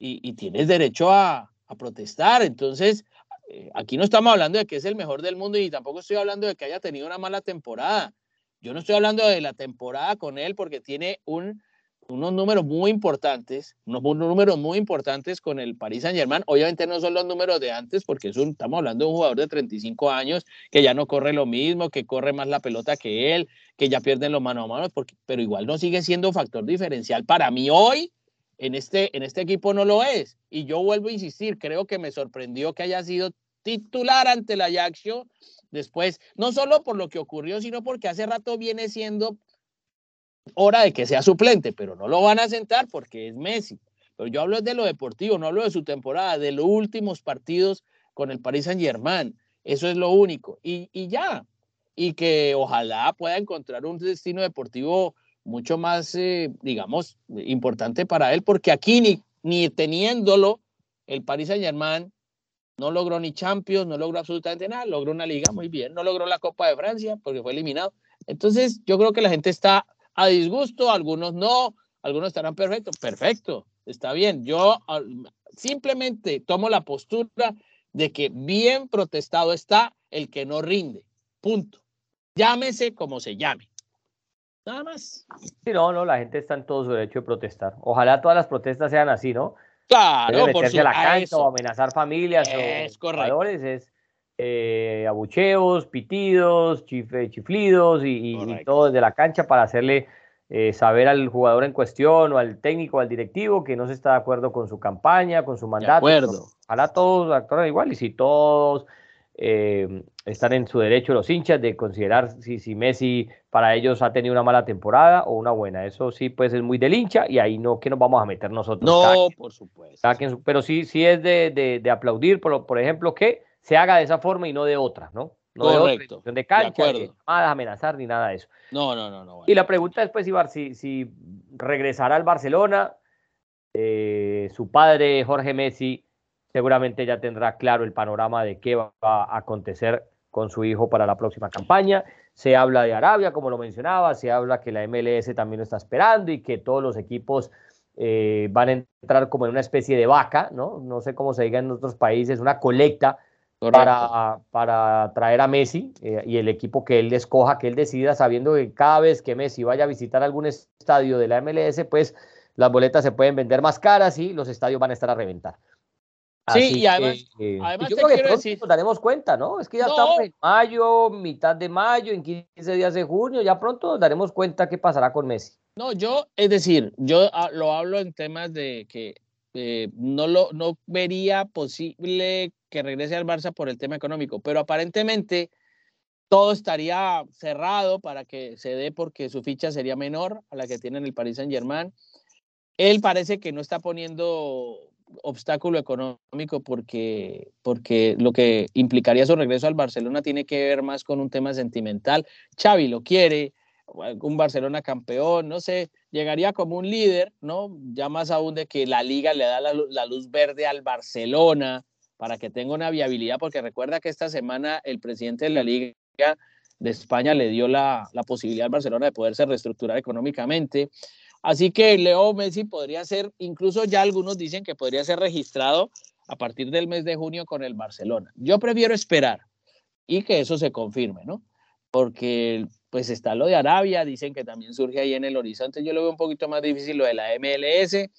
y, tienes derecho a, protestar. Entonces, eh, aquí no estamos hablando de que es el mejor del mundo y tampoco estoy hablando de que haya tenido una mala temporada. Yo no estoy hablando de la temporada con él porque tiene un unos números muy importantes, unos números muy importantes con el Paris Saint Germain. Obviamente no son los números de antes, porque estamos hablando de un jugador de 35 años que ya no corre lo mismo, que corre más la pelota que él, que ya pierden los mano a mano, pero igual no sigue siendo factor diferencial. Para mí hoy, en este, en este equipo no lo es. Y yo vuelvo a insistir, creo que me sorprendió que haya sido titular ante la Ajaccio. Después, no solo por lo que ocurrió, sino porque hace rato viene siendo hora de que sea suplente, pero no lo van a sentar porque es Messi. Pero yo hablo de lo deportivo, no hablo de su temporada, de los últimos partidos con el Paris Saint Germain. Eso es lo único. Y, y ya. Y que ojalá pueda encontrar un destino deportivo mucho más, eh, digamos, importante para él, porque aquí ni, ni teniéndolo, el Paris Saint Germain no logró ni Champions, no logró absolutamente nada, logró una liga muy bien, no logró la Copa de Francia porque fue eliminado. Entonces, yo creo que la gente está a disgusto, algunos no, algunos estarán perfectos, perfecto, está bien. Yo simplemente tomo la postura de que bien protestado está el que no rinde, punto. Llámese como se llame. Nada más. Sí, no, no, la gente está en todo su derecho de protestar. Ojalá todas las protestas sean así, ¿no? Claro, por su, a la cancha o amenazar familias es o jugadores es eh, abucheos, pitidos, chiflidos y, todo desde la cancha para hacerle eh, saber al jugador en cuestión o al técnico o al directivo que no se está de acuerdo con su campaña, con su mandato. De acuerdo. Ojalá todos actúen igual y si todos eh, están en su derecho los hinchas de considerar si, si Messi para ellos ha tenido una mala temporada o una buena. Eso sí, pues es muy del hincha y ahí no que nos vamos a meter nosotros. No, por supuesto. pero sí, sí es de, de, aplaudir, por, por ejemplo, que se haga de esa forma y no de otra, ¿no? No Correcto. de otra, de cancha, de amenazar ni nada de eso. No, no, no. no Y la pregunta después, Ibar, si, si regresará al Barcelona, eh, su padre Jorge Messi seguramente ya tendrá claro el panorama de qué va a acontecer con su hijo para la próxima campaña. Se habla de Arabia, como lo mencionaba, se habla que la MLS también lo está esperando y que todos los equipos eh, van a entrar como en una especie de vaca, ¿no? No sé cómo se diga en otros países, una colecta para, para, traer a Messi eh, y el equipo que él escoja, que él decida, sabiendo que cada vez que Messi vaya a visitar algún estadio de la MLS, pues las boletas se pueden vender más caras y los estadios van a estar a reventar. Sí, y además, además yo creo que pronto nos daremos cuenta, ¿no? Es que ya estamos en mayo, mitad de mayo, en 15 días de junio, ya pronto nos daremos cuenta qué pasará con Messi. No, yo, es decir, yo ah, lo hablo en temas de que eh, no, lo, no vería posible que regrese al Barça por el tema económico, pero aparentemente todo estaría cerrado para que se dé porque su ficha sería menor a la que tiene en el Paris Saint Germain. Él parece que no está poniendo obstáculo económico porque, porque lo que implicaría su regreso al Barcelona tiene que ver más con un tema sentimental. Xavi lo quiere, un Barcelona campeón, no sé, llegaría como un líder, ¿no? Ya más aún de que la liga le da la, luz verde al Barcelona para que tenga una viabilidad, porque recuerda que esta semana el presidente de la liga de España le dio la, la posibilidad al Barcelona de poderse reestructurar económicamente. Así que Leo Messi podría ser, incluso ya algunos dicen que podría ser registrado a partir del mes de junio con el Barcelona. Yo prefiero esperar y que eso se confirme, ¿no? Porque pues está lo de Arabia, dicen que también surge ahí en el horizonte. Yo lo veo un poquito más difícil lo de la MLS.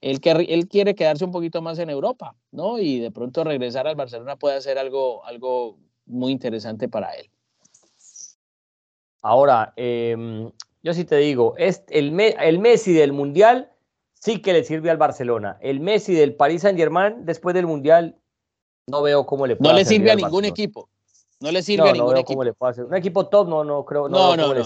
Él, que, él quiere quedarse un poquito más en Europa, ¿no? Y de pronto regresar al Barcelona puede ser algo, algo muy interesante para él. Ahora, eh, yo sí te digo, es el, el Messi del Mundial sí que le sirve al Barcelona. El Messi del Paris Saint Germain después del Mundial no veo cómo le puede No le sirve a ningún equipo. No le sirve a ningún equipo. Cómo le puede hacer. Un equipo top no, no creo. No, no, no,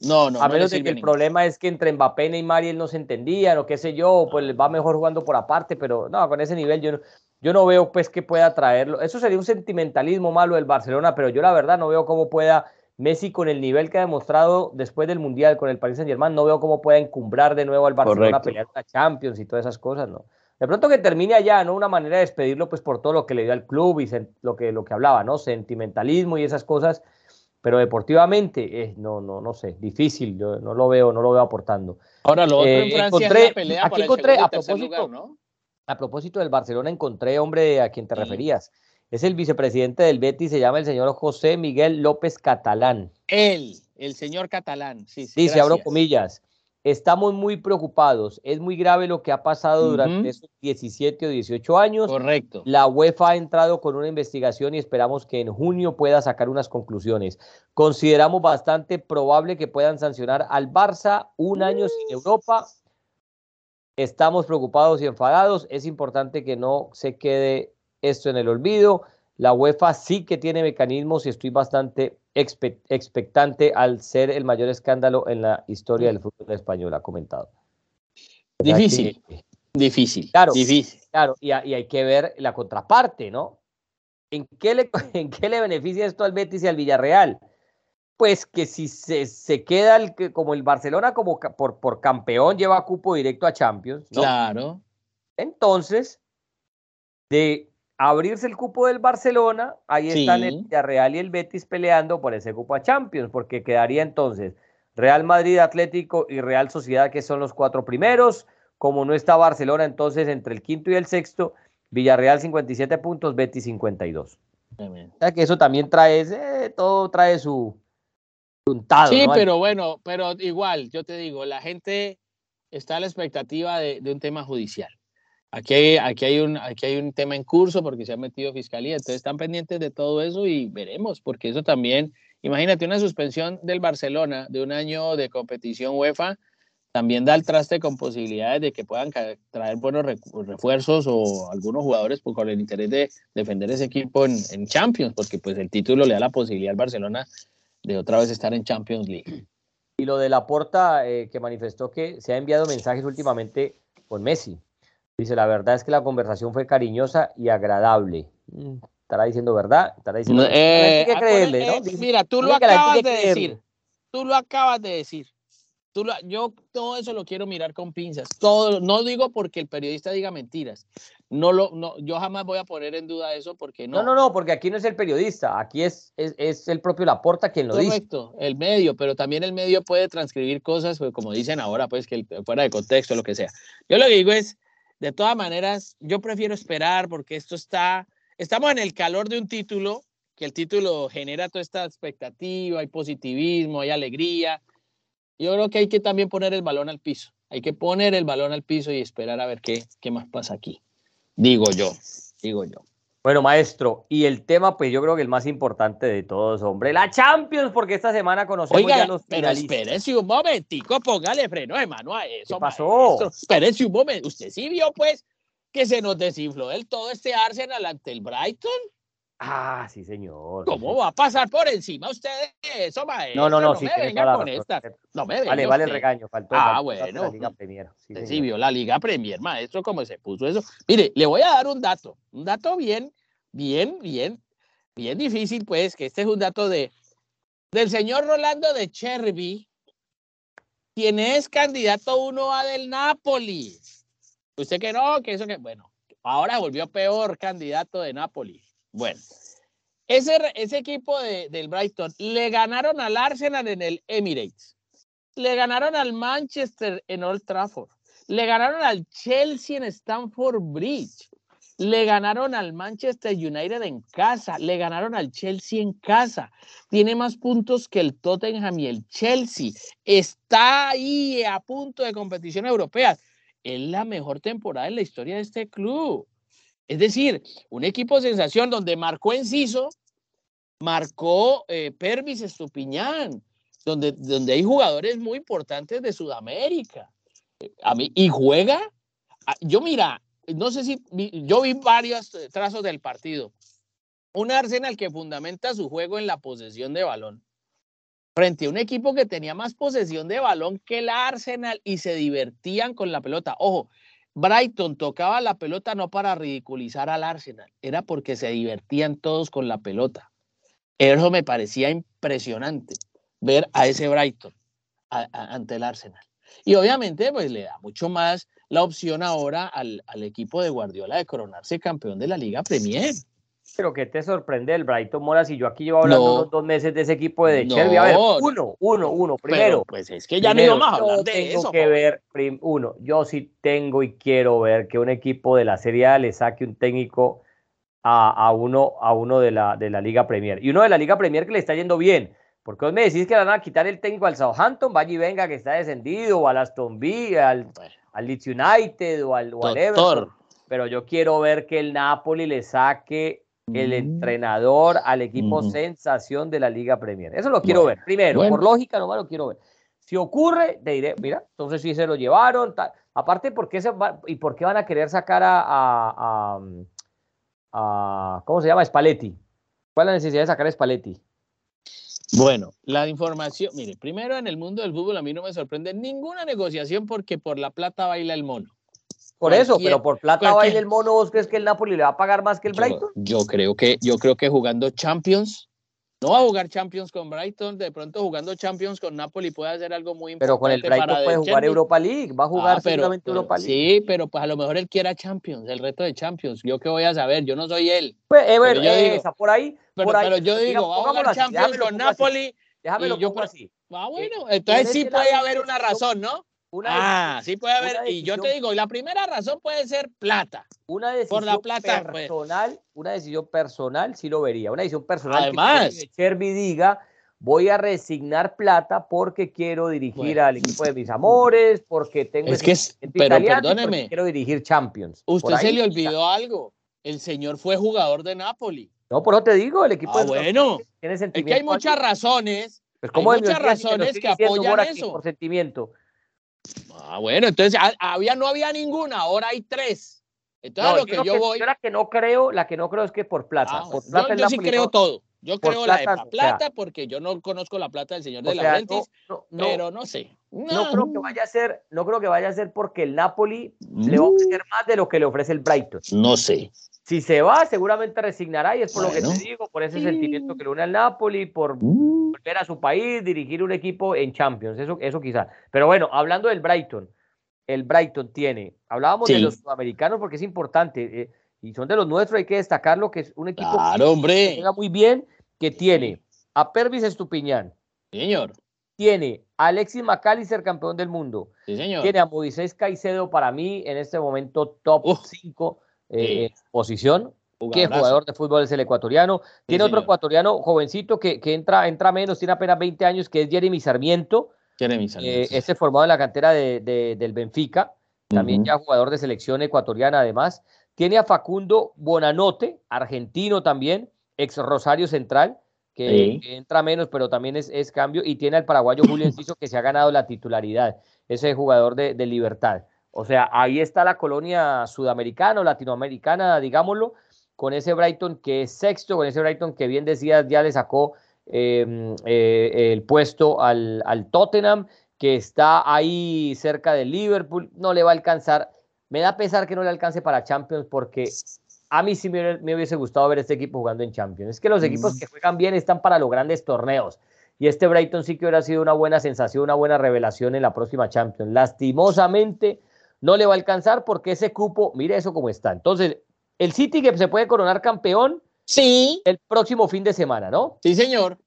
no, no, A menos de que el problema es que entre Mbappé, Neymar y él no se entendían o qué sé yo, pues va mejor jugando por aparte, pero no, con ese nivel yo no, yo no veo pues que pueda traerlo. Eso sería un sentimentalismo malo del Barcelona, pero yo la verdad no veo cómo pueda Messi con el nivel que ha demostrado después del Mundial con el Paris Saint Germain, no veo cómo pueda encumbrar de nuevo al Barcelona a pelear la Champions y todas esas cosas, ¿no? De pronto que termine allá, ¿no? Una manera de despedirlo pues por todo lo que le dio al club y lo que, lo que hablaba, ¿no? Sentimentalismo y esas cosas, pero deportivamente, eh, no, no, no sé, difícil, yo no lo veo, no lo veo aportando. Ahora lo otro en eh, Francia es la pelea aquí encontré, a propósito, ¿no? A propósito del Barcelona encontré, hombre, a quien te referías, es el vicepresidente del Betis, se llama el señor José Miguel López Catalán. Él, el señor Catalán, sí, sí. Dice, abro comillas, estamos muy preocupados, es muy grave lo que ha pasado durante esos 17 o 18 años. Correcto. La UEFA ha entrado con una investigación y esperamos que en junio pueda sacar unas conclusiones. Consideramos bastante probable que puedan sancionar al Barça un año sin Europa. Estamos preocupados y enfadados. Es importante que no se quede esto en el olvido. la UEFA sí que tiene mecanismos y estoy bastante expectante al ser el mayor escándalo en la historia del fútbol español, ha comentado. Difícil, difícil. Claro, difícil. Claro, y, hay que ver la contraparte, ¿no? ¿En qué, le, ¿En qué le beneficia esto al Betis y al Villarreal? Pues que si se, se queda el, como el Barcelona como por, por campeón lleva cupo directo a Champions. ¿no? Claro. Entonces, de abrirse el cupo del Barcelona, ahí están el Villarreal y el Betis peleando por ese cupo a Champions, porque quedaría entonces Real Madrid, Atlético y Real Sociedad, que son los cuatro primeros. Como no está Barcelona, entonces entre el quinto y el sexto, Villarreal 57 puntos, Betis 52. O sea que eso también trae, eh, todo trae su puntado. Sí, pero bueno, pero igual, yo te digo, la gente está a la expectativa de un tema judicial. Aquí hay, aquí, hay un, aquí hay un tema en curso porque se ha metido fiscalía, entonces están pendientes de todo eso y veremos, porque eso también, imagínate una suspensión del Barcelona de un año de competición UEFA, también da el traste con posibilidades de que puedan traer buenos refuerzos o algunos jugadores pues, con el interés de defender ese equipo en, Champions, porque pues el título le da la posibilidad al Barcelona de otra vez estar en Champions League. Y lo de la porta eh, que manifestó que se ha enviado mensajes últimamente con Messi, Dice, la verdad es que la conversación fue cariñosa y agradable. Mm, ¿Estará diciendo verdad? ¿Estará diciendo eh, ah, creerle, ¿no? Eh, mira, tú lo acabas de decir. Tú lo acabas de decir. Tú yo todo eso lo quiero mirar con pinzas. Todo, no digo porque el periodista diga mentiras. No lo, no, yo jamás voy a poner en duda eso porque no. No, no, no, porque aquí no es el periodista, aquí es, es, es el propio Laporta quien lo dice. Correcto, el medio, pero también el medio puede transcribir cosas, pues, como dicen ahora, pues que fuera de contexto, lo que sea. Yo lo que digo es, de todas maneras, yo prefiero esperar porque esto está, estamos en el calor de un título, que el título genera toda esta expectativa, hay positivismo, hay alegría. Yo creo que hay que también poner el balón al piso. Hay que poner el balón al piso y esperar a ver qué, qué más pasa aquí. Digo yo, digo yo. Bueno, maestro, y el tema, pues yo creo que el más importante de todos, hombre, la Champions, porque esta semana conocemos ya los pero espérese un momentico, póngale freno hermano a eso. ¿Qué pasó? Espérese un momento, ¿usted sí vio, pues, que se nos desinfló del todo este Arsenal ante el Brighton? Ah, sí, señor. ¿Cómo va a pasar por encima usted de eso, maestro? No, no, no, no sí, me venga con esta. No me Vale, vale el regaño, faltó. Ah, bueno. La Liga Premier. Sí, sí vio la Liga Premier, maestro, cómo se puso eso. Mire, le voy a dar un dato, un dato bien bien, bien, bien difícil, pues, que este es un dato de del señor Rolando de Cherby, quien es candidato uno a del Napoli. Usted que no, que eso que, bueno, ahora volvió peor candidato de Napoli. Bueno, ese, ese equipo de, del Brighton le ganaron al Arsenal en el Emirates, le ganaron al Manchester en Old Trafford, le ganaron al Chelsea en Stamford Bridge, le ganaron al Manchester United en casa, le ganaron al Chelsea en casa. Tiene más puntos que el Tottenham y el Chelsea. Está ahí a punto de competición europea. Es la mejor temporada en la historia de este club. Es decir, un equipo sensación donde marcó Enciso, marcó eh, Pervis Estupiñán, donde, donde hay jugadores muy importantes de Sudamérica. A mí, y juega. Yo, mira, no sé si yo vi varios eh, trazos del partido. Un Arsenal que fundamenta su juego en la posesión de balón frente a un equipo que tenía más posesión de balón que el Arsenal y se divertían con la pelota. Ojo, Brighton tocaba la pelota no para ridiculizar al Arsenal, era porque se divertían todos con la pelota. Eso me parecía impresionante, ver a ese Brighton ante el Arsenal. Y obviamente, pues le da mucho más la opción ahora al, al, equipo de Guardiola de coronarse campeón de la Liga Premier. Pero que te sorprende el Brighton Mora si yo aquí llevo hablando unos dos meses de ese equipo de no, A ver, uno, uno, uno, primero. pues es que ya no íbamos a hablar de tengo eso. que ver, uno, yo sí tengo y quiero ver que un equipo de la Serie A le saque un técnico a, a, uno, a uno de la, de la Liga Premier. Y uno de la Liga Premier que le está yendo bien. Porque vos me decís que van a quitar el técnico al Southampton, vaya y venga que está descendido, o al Aston Villa, al, al Leeds United o al, o pero yo quiero ver que el Napoli le saque el entrenador al equipo sensación de la Liga Premier. Eso lo quiero ver. Primero, por lógica, nomás lo quiero ver. Si ocurre, te diré, mira, entonces sí se lo llevaron. Aparte, ¿por qué se ¿y por qué van a querer sacar a, a, a, ¿cómo se llama? Spalletti. ¿Cuál es la necesidad de sacar a Spalletti? Bueno, la información, mire, primero en el mundo del fútbol a mí no me sorprende ninguna negociación porque por la plata baila el mono. Por eso, pero por plata baila el mono, ¿vos crees que el Napoli le va a pagar más que el Brighton? Yo, creo que, yo creo que jugando Champions, no va a jugar Champions con Brighton, de pronto jugando Champions con Napoli puede hacer algo muy importante. Pero con el Brighton puede jugar Europa League, va a jugar ah, Europa League. Sí, pero pues a lo mejor él quiera Champions, el reto de Champions. Yo qué voy a saber, yo no soy él. Pues, eh, yo digo, por ahí. Pero, por ahí, pero yo digo, va a jugar Champions con Napoli. Déjame yo así. Ah, bueno, entonces sí puede haber una razón, ¿no? Ah, sí puede haber. Y yo te digo, la primera razón puede ser plata. Una decisión por la plata, pues. personal, una decisión personal sí lo vería. Una decisión personal Además, que Cherby diga, voy a resignar plata porque quiero dirigir al equipo de mis amores, porque tengo es que es, pero perdóneme, quiero dirigir Champions. Usted se le olvidó algo. El señor fue jugador de Napoli. No, por eso te digo, el equipo ah, bueno. tiene Es que hay muchas razones. Pues, hay muchas razones que, apoyan eso. Por sentimiento. Ah, bueno, entonces ah, había, no había ninguna, ahora hay tres. Entonces lo que yo, voy. la que no creo, la que no creo es que por plata. Ah, yo, sí creo todo. Yo creo la de plata porque yo no conozco la plata del señor de la pero no sé. No. creo que vaya a ser, no creo que vaya a ser porque el Napoli le va a ofrecer más de lo que le ofrece el Brighton. No sé. Si se va, seguramente resignará y es por lo que te digo, por ese sentimiento que le une al Napoli, por mm. volver a su país, dirigir un equipo en Champions, eso, eso quizá. Pero bueno, hablando del Brighton, el Brighton tiene, hablábamos de los sudamericanos porque es importante, eh, y son de los nuestros, hay que destacarlo, que es un equipo que juega muy bien, que tiene a Pervis Estupiñán. señor. Tiene a Alexis McAllister, campeón del mundo. Sí, señor. Tiene a Moisés Caicedo, para mí, en este momento top 5 eh, posición. ¿Qué jugador de fútbol es el ecuatoriano? Tiene otro ecuatoriano jovencito que, que, entra, entra menos, tiene apenas 20 años, que es Jeremy Sarmiento. Jeremy Sarmiento. Eh, ese formado en la cantera de, del Benfica, también ya jugador de selección ecuatoriana además. Tiene a Facundo Bonanote, argentino también, ex Rosario Central, que, entra menos, pero también es, es, cambio. Y tiene al paraguayo Julio Enciso, que se ha ganado la titularidad, ese jugador de, de Libertad. O sea, ahí está la colonia sudamericana o latinoamericana, digámoslo, con ese Brighton que es sexto, con ese Brighton que bien decías ya le sacó em, eh, el puesto al, Tottenham, que está ahí cerca del Liverpool, no le va a alcanzar. Me da pesar que no le alcance para Champions porque a mí sí me, hubiese gustado ver este equipo jugando en Champions. Es que los equipos mm. que juegan bien están para los grandes torneos. Y este Brighton sí que hubiera sido una buena sensación, una buena revelación en la próxima Champions. Lastimosamente, no le va a alcanzar porque ese cupo, mire eso como está. Entonces, el City que se puede coronar campeón sí. el próximo fin de semana, ¿no? Sí, señor.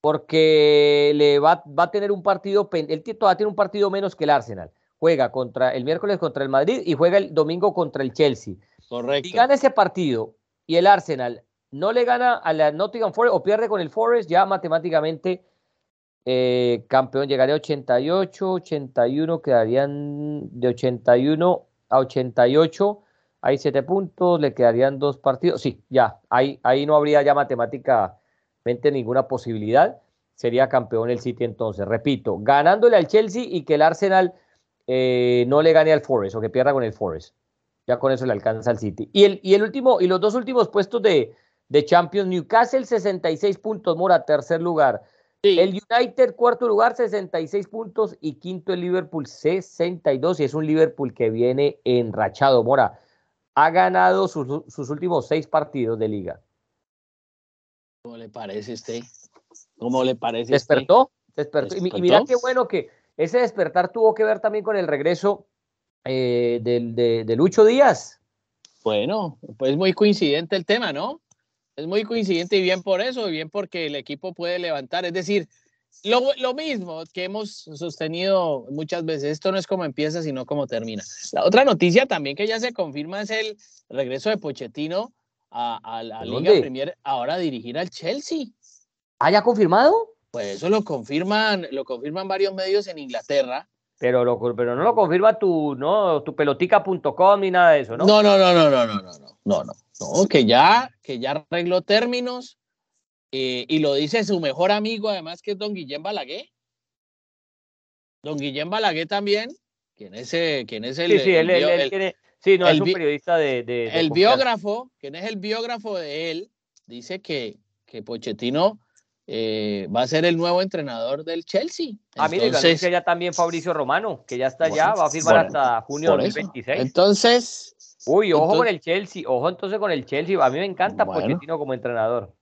Porque le va, va a tener un partido, él todavía tiene un partido menos que el Arsenal. Juega contra el miércoles contra el Madrid y juega el domingo contra el Chelsea. Si gana ese partido y el Arsenal no le gana a la Nottingham Forest o pierde con el Forest, ya matemáticamente eh, campeón llegaría a 88, 81, quedarían de 81 a 88, hay 7 puntos, le quedarían dos partidos. Sí, ya, ahí, ahí no habría ya matemáticamente ninguna posibilidad. Sería campeón el City entonces. Repito, ganándole al Chelsea y que el Arsenal eh, no le gane al Forest o que pierda con el Forest. Ya con eso le alcanza al City. Y el, y el último, y los dos últimos puestos de, de Champions, Newcastle 66 puntos, Mora, tercer lugar. El United, cuarto lugar, 66 puntos. Y quinto, el Liverpool, 62. Y es un Liverpool que viene enrachado. Mora, ha ganado sus, últimos seis partidos de liga. ¿Cómo le parece este? ¿Cómo le parece ¿Despertó? Despertó. Y, mira qué bueno que ese despertar tuvo que ver también con el regreso eh, de, de Lucho Díaz. Bueno, pues muy coincidente el tema, ¿no? Es muy coincidente y bien por eso, y bien porque el equipo puede levantar. Es decir, lo, lo, mismo que hemos sostenido muchas veces, esto no es como empieza, sino como termina. La otra noticia también que ya se confirma es el regreso de Pochettino a, la Liga Premier, ahora a dirigir al Chelsea. ¿Ah, ya confirmado? Pues eso lo confirman, lo confirman varios medios en Inglaterra. Pero, lo, pero no lo confirma tu, no, tu pelotica.com ni nada de eso, ¿no? No, no, no, no, no, no, no, no, no. No, que ya, que ya arregló términos eh, y lo dice su mejor amigo, además, que es don Guillén Balaguer. Don Guillén Balaguer también, quien es, eh, quien es el. Sí, sí, él, tiene, Sí, no, es un periodista de... el biógrafo, quien es el biógrafo de él, dice que, que Pochettino eh, va a ser el nuevo entrenador del Chelsea. Ah, mire, que ya también Fabricio Romano, que ya está allá, va a firmar hasta junio de 2026. Entonces... Uy, ojo con el Chelsea, ojo entonces con el Chelsea. A mí me encanta Pochettino como entrenador.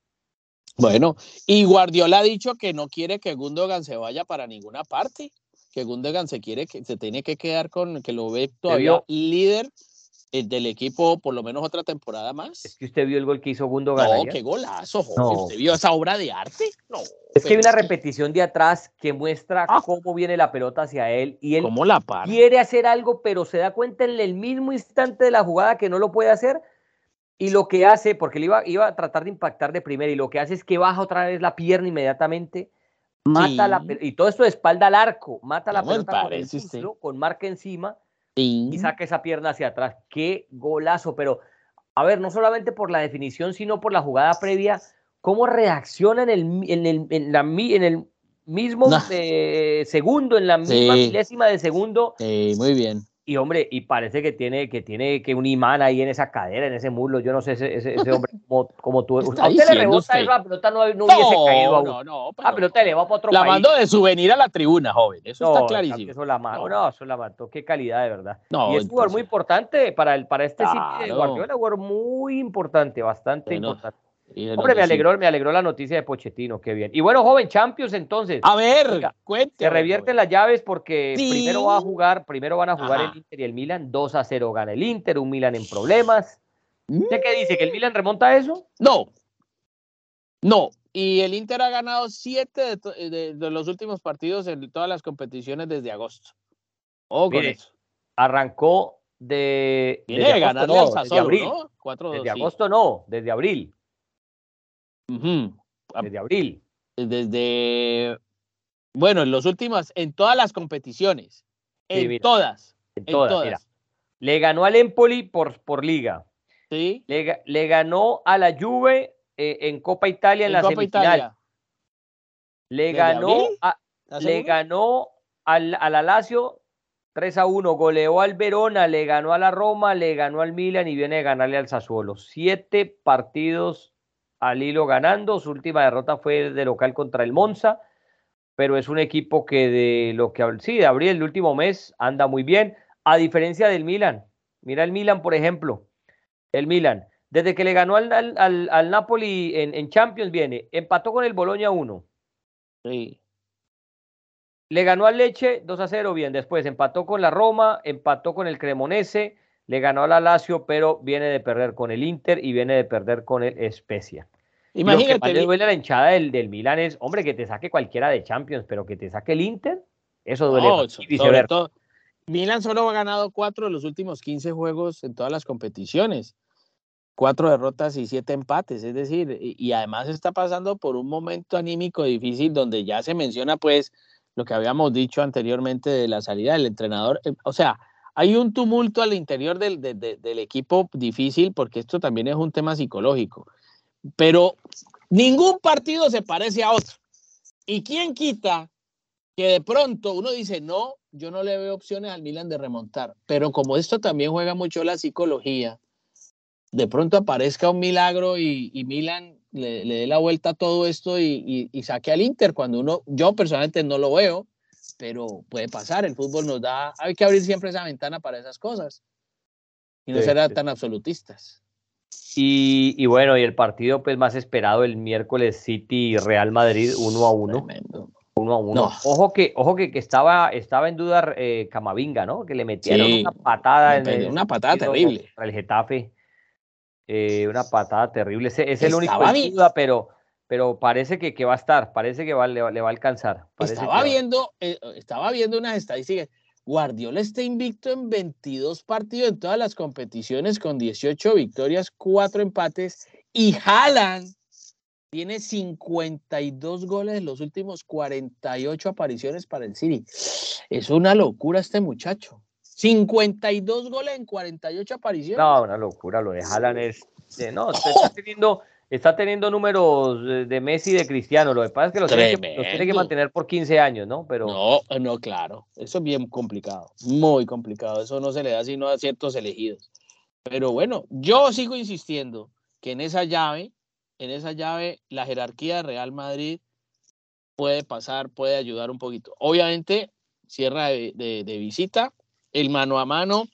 Bueno, y Guardiola ha dicho que no quiere que Gundogan se vaya para ninguna parte, que Gundogan se quiere que se tiene que quedar con que lo ve todavía líder del equipo por lo menos otra temporada más. Es que usted vio el gol que hizo Gundogan. No, qué golazo, ¿Usted vio esa obra de arte? No. Es que hay una repetición de atrás que muestra ah. cómo viene la pelota hacia él y él ¿Cómo la quiere hacer algo, pero se da cuenta en el mismo instante de la jugada que no lo puede hacer y lo que hace, porque él iba, iba a tratar de impactar de primera, y lo que hace es que baja otra vez la pierna inmediatamente, mata la y todo esto de espalda al arco, mata la pelota con, el con marca encima y saca esa pierna hacia atrás. Qué golazo, pero a ver, no solamente por la definición, sino por la jugada previa, cómo reacciona en el, en el, en la, en el mismo eh, segundo, en la misma milésima de segundo. Sí, muy bien. Y hombre, y parece que tiene que tiene que un imán ahí en esa cadera, en ese muslo. Yo no sé ese, ese, hombre como, como tú. A usted le rebota la pelota no, no, hubiese caído aún. No, no, pero, ah, pero le va para otro la país. La mandó de souvenir a la tribuna, joven. Eso está clarísimo. Eso la mató, no. eso la mató. Qué calidad, de verdad. y es un jugador muy importante para, el, para este claro. sitio de Guardiola, un jugador muy importante, bastante importante. Hombre, me alegró, me alegró la noticia de Pochettino, qué bien. Y bueno, joven, Champions entonces. A ver, cuente. Se revierten las llaves porque primero va a jugar, primero van a jugar el Inter y el Milan, 2 a 0 gana el Inter, un Milan en problemas. ¿Usted qué dice? ¿Que el Milan remonta eso? No. No. Y el Inter ha ganado siete de, los últimos partidos en todas las competiciones desde agosto. Oh, Arrancó de. desde agosto, desde abril. desde agosto no, desde abril. Desde abril. Desde, bueno, en los últimos, en todas las competiciones. En todas. En todas. Le ganó al Empoli por, por liga. Sí. Le, le ganó a la Juve eh, en Copa Italia en, la Copa semifinal. Le ganó, a, le ganó al, a la Lazio 3 a 1, goleó al Verona, le ganó a la Roma, le ganó al Milan y viene a ganarle al Sassuolo. Siete partidos al hilo ganando. Su última derrota fue de local contra el Monza, pero es un equipo que de lo que sí, de abril, el último mes, anda muy bien, a diferencia del Milan. Mira el Milan, por ejemplo. El Milan, desde que le ganó al, al, Napoli en, Champions, viene, empató con el Boloña 1. Sí. Le ganó al Leche 2 a 0, bien. Después empató con la Roma, empató con el Cremonese, le ganó a la Lazio, pero viene de perder con el Inter y viene de perder con el Spezia. Imagínate. Lo que le duele a la hinchada del, del Milan es, hombre, que te saque cualquiera de Champions, pero que te saque el Inter, eso duele. No, Milan solo ha ganado cuatro de los últimos 15 juegos en todas las competiciones. Cuatro derrotas y siete empates, es decir, y, además está pasando por un momento anímico difícil donde ya se menciona, pues, lo que habíamos dicho anteriormente de la salida del entrenador. Eh, o sea, hay un tumulto al interior del, del equipo difícil porque esto también es un tema psicológico pero ningún partido se parece a otro. ¿Y quién quita que de pronto uno dice, no, yo no le veo opciones al Milan de remontar, pero como esto también juega mucho la psicología, de pronto aparezca un milagro y, Milan le, dé la vuelta a todo esto y, saque al Inter cuando uno, yo personalmente no lo veo, pero puede pasar, el fútbol nos da, hay que abrir siempre esa ventana para esas cosas y no ser tan absolutistas. Y, bueno, y el partido pues más esperado el miércoles City Real Madrid 1 a 1. 1 a 1. Ojo que, ojo que, que, estaba, estaba en duda eh, Camavinga, ¿no? Que le metieron una patada. En una patada terrible. El Getafe. Eh, una patada terrible. Es, es el único en duda, pero, pero parece que, que, va a estar, parece que va, le, va a alcanzar. estaba, viendo, eh, estaba viendo unas estadísticas. Guardiola está invicto en 22 partidos en todas las competiciones con 18 victorias, 4 empates y Haaland tiene 52 goles en los últimos 48 apariciones para el City. Es una locura este muchacho. 52 goles en 48 apariciones. No, una locura. Lo de Haaland es. no, está teniendo está teniendo números de Messi y de Cristiano. Lo que pasa es que los tiene que, los tiene que, mantener por 15 años, ¿no? Pero... No, no, claro. Eso es bien complicado, muy complicado. Eso no se le da sino a ciertos elegidos. Pero bueno, yo sigo insistiendo que en esa llave, en esa llave, la jerarquía de Real Madrid puede pasar, puede ayudar un poquito. Obviamente, cierra de, visita, el mano a mano,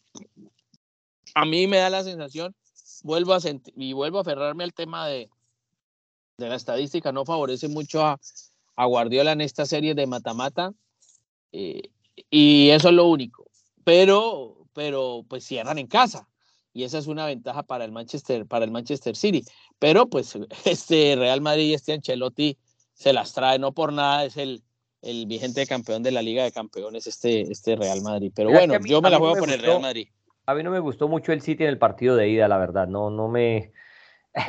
a mí me da la sensación, vuelvo a y vuelvo a aferrarme al tema de, de la estadística, no favorece mucho a, a Guardiola en esta serie de mata-mata, eh, y eso es lo único. Pero, pero pues cierran en casa y esa es una ventaja para el Manchester, para el Manchester City. Pero pues este Real Madrid y este Ancelotti se las trae, no por nada es el, el vigente campeón de la Liga de Campeones, este, este Real Madrid. Pero bueno, yo me la juego con el Real Madrid. A mí no me gustó mucho el City en el partido de ida, la verdad. No, no me.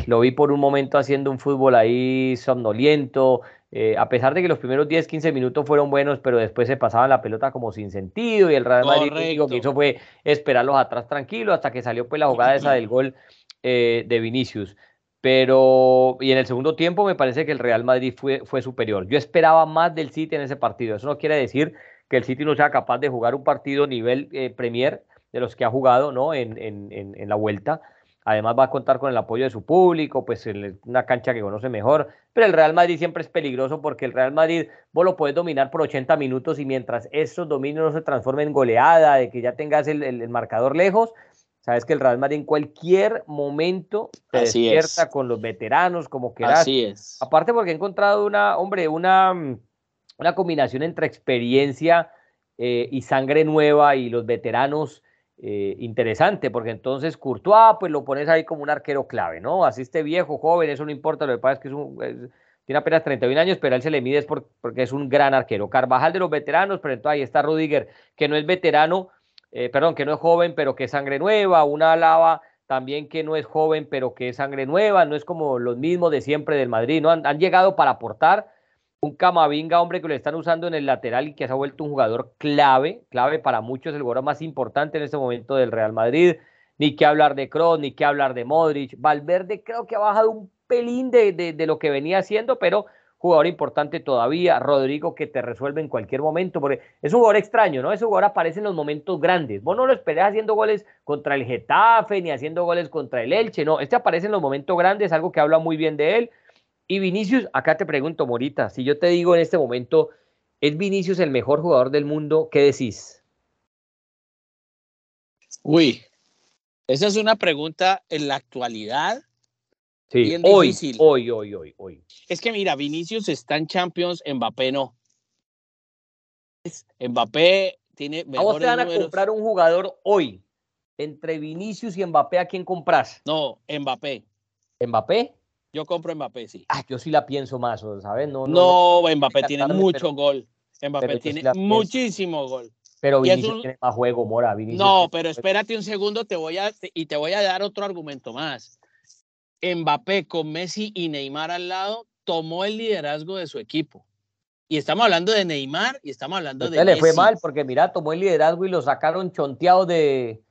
Lo vi por un momento haciendo un fútbol ahí somnoliento, eh, a pesar de que los primeros 10, 15 minutos fueron buenos, pero después se pasaban la pelota como sin sentido y el Real Madrid lo que hizo fue esperarlos atrás tranquilo hasta que salió pues la jugada esa del gol eh, de Vinicius. Pero, y en el segundo tiempo me parece que el Real Madrid fue, fue superior. Yo esperaba más del City en ese partido. Eso no quiere decir que el City no sea capaz de jugar un partido nivel eh, Premier de los que ha jugado ¿no? en, en, en la vuelta Además va a contar con el apoyo de su público, pues una cancha que conoce mejor. Pero el Real Madrid siempre es peligroso porque el Real Madrid vos lo puedes dominar por 80 minutos y mientras esos dominios no se transformen en goleada, de que ya tengas el, marcador lejos, sabes que el Real Madrid en cualquier momento te despierta con los veteranos, como quieras. Así es. Aparte porque he encontrado una, hombre, una, una combinación entre experiencia eh, y sangre nueva y los veteranos eh, interesante, porque entonces Courtois, pues lo pones ahí como un arquero clave, ¿no? Así esté viejo, joven, eso no importa, lo que pasa es que es un, tiene apenas 31 años, pero él se le mide porque es un gran arquero. Carvajal de los veteranos, pero entonces ahí está Rudiger, que no es veterano, eh, perdón, que no es joven, pero que es sangre nueva, una Alaba también que no es joven, pero que es sangre nueva, no es como los mismos de siempre del Madrid, ¿no? han llegado para aportar, un Camavinga, hombre, que lo están usando en el lateral y que se ha vuelto un jugador clave, clave para muchos, el jugador más importante en este momento del Real Madrid. Ni que hablar de Kroos, ni que hablar de Modric. Valverde creo que ha bajado un pelín de, de, lo que venía haciendo, pero jugador importante todavía. Rodrigo que te resuelve en cualquier momento, porque es un jugador extraño, ¿no? Ese jugador aparece en los momentos grandes. Vos no lo esperás haciendo goles contra el Getafe, ni haciendo goles contra el Elche, no. Este aparece en los momentos grandes, algo que habla muy bien de él y Vinicius, acá te pregunto, Morita, si yo te digo en este momento, ¿es Vinicius el mejor jugador del mundo? ¿Qué decís? Uy, esa es una pregunta en la actualidad. Sí, hoy, hoy, hoy, hoy, hoy. Es que mira, Vinicius está en Champions, Mbappé no. Mbappé tiene mejores ¿A vos te van a comprar un jugador hoy? Entre Vinicius y Mbappé, ¿a quién compras? No, Mbappé. ¿Mbappé? Yo compro Mbappé, sí. Ah, yo sí la pienso más, ¿sabes? No, no, Mbappé tiene mucho gol. Mbappé tiene muchísimo gol. Pero Vinicius tiene más juego, Mora. no, pero espérate un segundo te voy a, y te voy a dar otro argumento más. Mbappé con Messi y Neymar al lado tomó el liderazgo de su equipo. Y estamos hablando de Neymar y estamos hablando de. le fue mal porque, mira, tomó el liderazgo y lo sacaron chonteado de,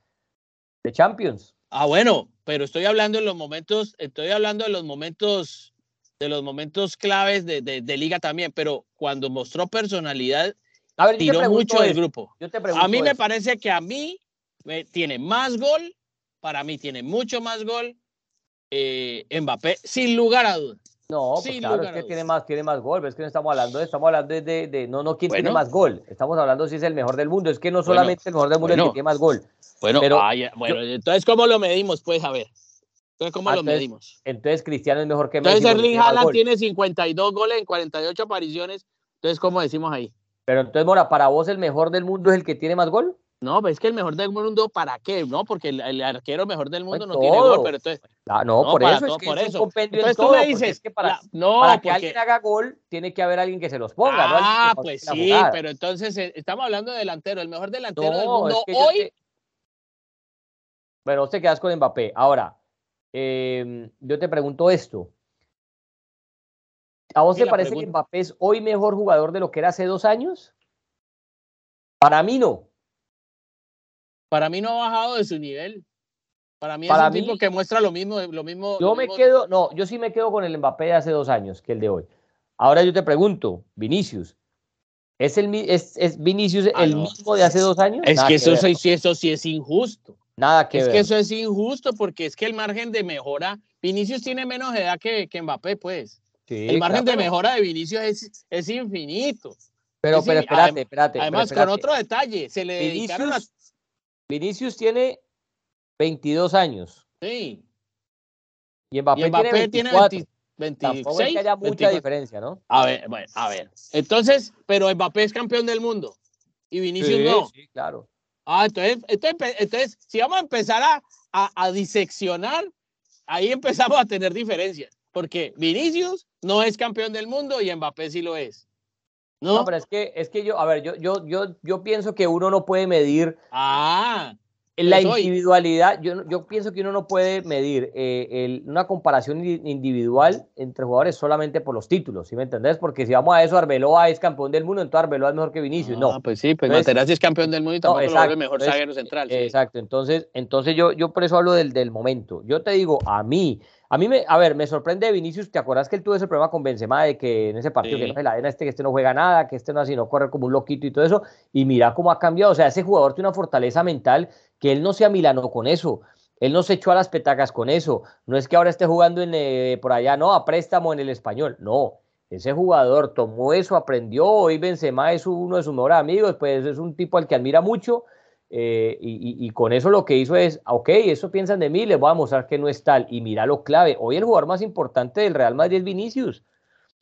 de Champions. Ah, bueno, pero estoy hablando en los momentos, estoy hablando de los momentos, de los momentos claves de, de, liga también, pero cuando mostró personalidad, tiró mucho del grupo. a mí me parece que a mí tiene más gol, para mí tiene mucho más gol eh, Mbappé, sin lugar a dudas. No, pues claro, es que tiene más, tiene más gol, es que no estamos hablando de, estamos hablando de, de, no, no quién tiene más gol, estamos hablando si es el mejor del mundo, es que no solamente el mejor del mundo es el que tiene más gol. Bueno, pero, bueno, entonces ¿cómo lo medimos? Pues a ver. Entonces, ¿cómo lo medimos? Entonces Cristiano es mejor que Messi. Entonces Erling Haaland tiene 52 goles en 48 apariciones, entonces ¿cómo decimos ahí? Pero entonces, Mora, para vos el mejor del mundo es el que tiene más gol? No, pues es que el mejor del mundo, ¿para qué? No, porque el, arquero mejor del mundo no tiene gol, pero entonces. Ah, no, por eso es que por eso. Entonces tú me dices que para, no, que alguien haga gol, tiene que haber alguien que se los ponga, ah, pues sí, pero entonces eh, estamos hablando de delantero, el mejor delantero del mundo hoy. Bueno, te quedas con Mbappé. Ahora, em, yo te pregunto esto. ¿A vos te parece que Mbappé es hoy mejor jugador de lo que era hace dos años? Para mí no. Para mí no ha bajado de su nivel. Para mí es un tipo que muestra lo mismo, lo mismo. Yo me quedo, no, yo sí me quedo con el Mbappé de hace dos años que el de hoy. Ahora yo te pregunto, Vinicius, ¿es, el, es, es Vinicius ah, el mismo de hace dos años? Es que, eso, sí, eso sí es injusto. Nada que es ver. que eso es injusto porque es que el margen de mejora, Vinicius tiene menos edad que, que Mbappé, pues. el margen de mejora de Vinicius es, es infinito. Pero, pero espérate, espérate. Además, con otro detalle, se le Vinicius, Vinicius tiene 22 años. Sí. Y Mbappé, tiene, 24. 26. es que haya mucha diferencia, ¿no? A ver, bueno, a ver. Entonces, pero Mbappé es campeón del mundo y Vinicius no. Sí, claro. Ah, entonces, entonces, entonces, si vamos a empezar a, a, a, diseccionar, ahí empezamos a tener diferencias. Porque Vinicius no es campeón del mundo y Mbappé sí lo es. No, no pero es que, es que yo, a ver, yo, yo, yo, yo pienso que uno no puede medir. Ah, la individualidad, yo, yo pienso que uno no puede medir eh, una comparación individual entre jugadores solamente por los títulos, ¿sí me entendés? Porque si vamos a eso, Arbeloa es campeón del mundo, entonces Arbeloa es mejor que Vinicius, no. pues sí, pues Materazzi es campeón del mundo y tampoco lo vuelve mejor zaguero central. Exacto, entonces, entonces yo, yo por eso hablo del, del momento. Yo te digo, a mí, a mí, me, a ver, me sorprende Vinicius, ¿te acuerdas que él tuvo ese problema con Benzema de que en ese partido que no se la den a este, que este no juega nada, que este no así, no corre como un loquito y todo eso? Y mira cómo ha cambiado, o sea, ese jugador tiene una fortaleza mental que él no se amilanó con eso, él no se echó a las petacas con eso, no es que ahora esté jugando en, eh, por allá, no, a préstamo en el español, no, ese jugador tomó eso, aprendió, hoy Benzema es uno de sus mejores amigos, pues es un tipo al que admira mucho, eh, y, con eso lo que hizo es, ok, eso piensan de mí, les voy a mostrar que no es tal. Y mira lo clave, hoy el jugador más importante del Real Madrid es Vinicius.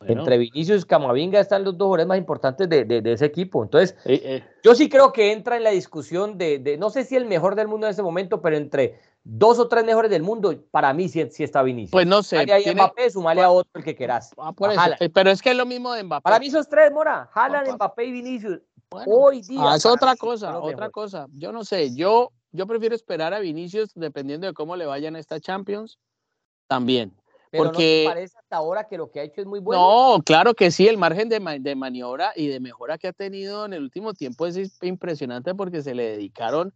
Entre Vinicius y Camavinga están los dos jugadores más importantes de, ese equipo. Entonces, eh, eh. yo sí creo que entra en la discusión de, no sé si el mejor del mundo en este momento, pero entre dos o tres mejores del mundo, para mí sí, está Vinicius. Pues no sé. Tiene... Mbappé, sumale a otro el que quieras. Ah, pero es que es lo mismo de Mbappé. Para mí esos tres, Mora. Haaland, Mbappé y Vinicius. Hoy día. Ah, es otra cosa, otra cosa. Yo no sé, yo, yo prefiero esperar a Vinicius dependiendo de cómo le vayan a esta Champions. También. Pero porque... ¿no te parece hasta ahora que lo que ha hecho es muy bueno? No, claro que sí, el margen de, de maniobra y de mejora que ha tenido en el último tiempo es impresionante porque se le dedicaron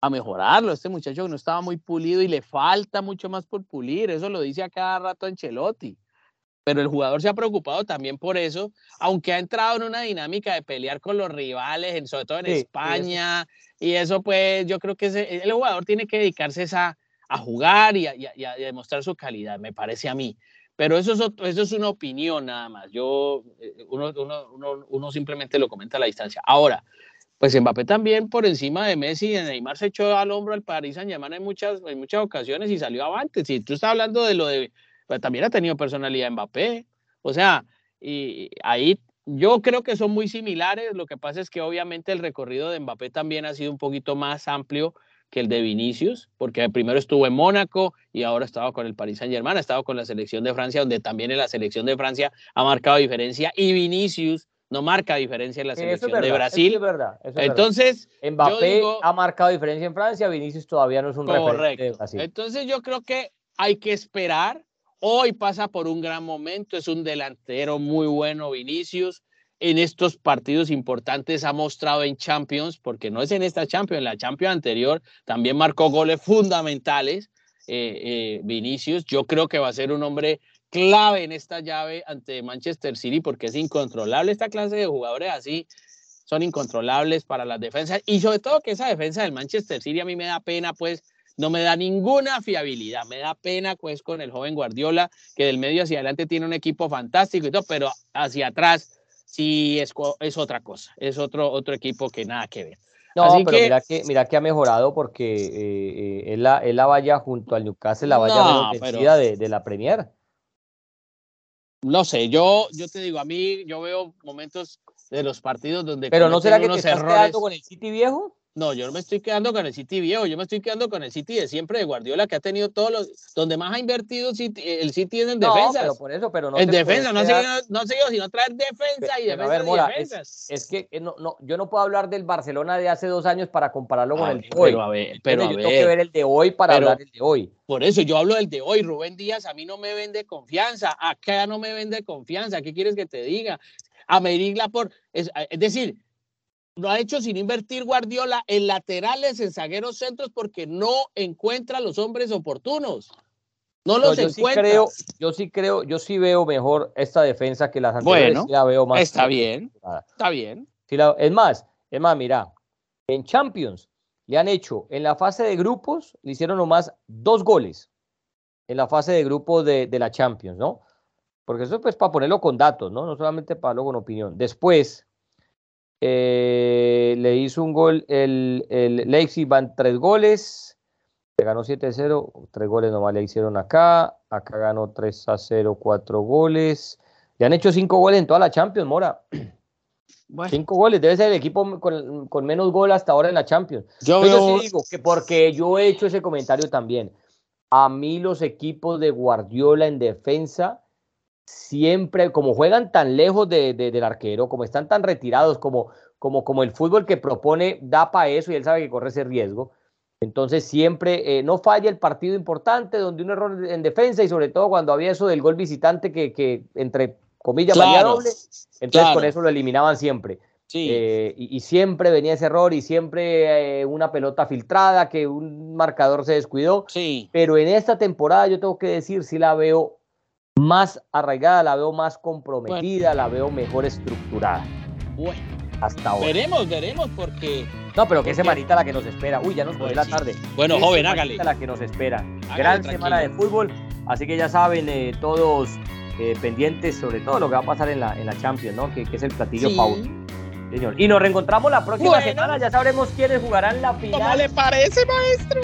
a mejorarlo. Este muchacho no estaba muy pulido y le falta mucho más por pulir. Eso lo dice a cada rato Ancelotti pero el jugador se ha preocupado también por eso, aunque ha entrado en una dinámica de pelear con los rivales, sobre todo en España, y eso. pues yo creo que el jugador tiene que dedicarse a, a jugar y a, demostrar su calidad, me parece a mí. Pero eso es, eso es una opinión nada más, yo, eh, uno, uno, uno, simplemente lo comenta a la distancia. Ahora, pues Mbappé también por encima de Messi y Neymar se echó al hombro al Paris Saint-Germain en muchas, en muchas ocasiones y salió avante. Si tú estás hablando de lo de pero también ha tenido personalidad Mbappé. O sea, y ahí yo creo que son muy similares. Lo que pasa es que obviamente el recorrido de Mbappé también ha sido un poquito más amplio que el de Vinicius, porque primero estuvo en Mónaco y ahora estaba con el Paris Saint Germain, ha estado con la selección de Francia, donde también en la selección de Francia ha marcado diferencia y Vinicius no marca diferencia en la selección de Brasil. es verdad, Entonces, Mbappé ha marcado diferencia en Francia, Vinicius todavía no es un referente de Brasil. Entonces yo creo que hay que esperar Hoy pasa por un gran momento, es un delantero muy bueno, Vinicius. En estos partidos importantes ha mostrado en Champions, porque no es en esta Champions, en la Champions anterior también marcó goles fundamentales. Eh, eh, Vinicius, yo creo que va a ser un hombre clave en esta llave ante Manchester City porque es incontrolable esta clase de jugadores así son incontrolables para las defensas y sobre todo que esa defensa del Manchester City a mí me da pena pues no me da ninguna fiabilidad. Me da pena pues con el joven Guardiola, que del medio hacia adelante tiene un equipo fantástico y todo, pero hacia atrás sí es, es otra cosa, es otro, otro equipo que nada que ver. No, pero mira, que, mira que ha mejorado porque eh, eh, es, la, es, la, valla junto al Newcastle, la valla no, de, de, la Premier. No sé, yo, yo te digo, a mí yo veo momentos de los partidos donde... Pero no será que te estás errores... con el City viejo? No, yo no me estoy quedando con el City viejo, yo me estoy quedando con el City de siempre de Guardiola, que ha tenido todos los. Donde más ha invertido el City es en defensa. pero por eso, pero no. En defensa, no, quedar... no sé yo, sino traer defensa y defensa. A ver, Mora, es, que eh, no, no, yo no puedo hablar del Barcelona de hace dos años para compararlo con el de hoy. Pero a ver, pero a yo ver, tengo que ver el de hoy para hablar del de hoy. Por eso yo hablo del de hoy. Rubén Díaz a mí no me vende confianza, acá no me vende confianza. ¿Qué quieres que te diga? A Medir Laporte, es, es decir, lo ha hecho sin invertir Guardiola en laterales, en zagueros centros, porque no encuentra los hombres oportunos. No los yo encuentra. Sí creo, yo sí creo, yo sí veo mejor esta defensa que las anteriores. Bueno, la veo más está bien, está bien. es más, es más, mira, en Champions le han hecho, en la fase de grupos, le hicieron nomás dos goles en la fase de grupos de, de la Champions, ¿no? Porque eso es pues para ponerlo con datos, ¿no? No solamente para luego con opinión. Después, eh, le hizo un gol el, el Leipzig, van tres goles, le ganó 7-0, tres goles nomás le hicieron acá, acá ganó 3-0, cuatro goles. Le han hecho cinco goles en toda la Champions, Mora. Cinco goles, debe ser el equipo con, con, menos gol hasta ahora en la Champions. Yo, yo sí digo que porque yo he hecho ese comentario también. A mí los equipos de Guardiola en defensa siempre, como juegan tan lejos de, del arquero, como están tan retirados, como, como, como el fútbol que propone da para eso y él sabe que corre ese riesgo. Entonces siempre eh, no falla el partido importante donde un error en defensa y sobre todo cuando había eso del gol visitante que, que entre comillas valía doble, entonces con eso lo eliminaban siempre. Eh, y, siempre venía ese error y siempre eh, una pelota filtrada, que un marcador se descuidó. Sí. Pero en esta temporada yo tengo que decir, sí la veo más arraigada, la veo más comprometida, la veo mejor estructurada. Bueno. Hasta ahora. Veremos, veremos, porque. No, pero que semanita la que nos espera. Uy, ya nos fue la tarde. Bueno, joven, hágale. la que nos espera. Gran semana de fútbol. Así que ya saben, eh, todos eh, pendientes sobre todo lo que va a pasar en la, en la Champions, ¿no? Que, es el platillo favorito. Señor. Y nos reencontramos la próxima semana. Ya sabremos quiénes jugarán la final. ¿Cómo le parece, maestro?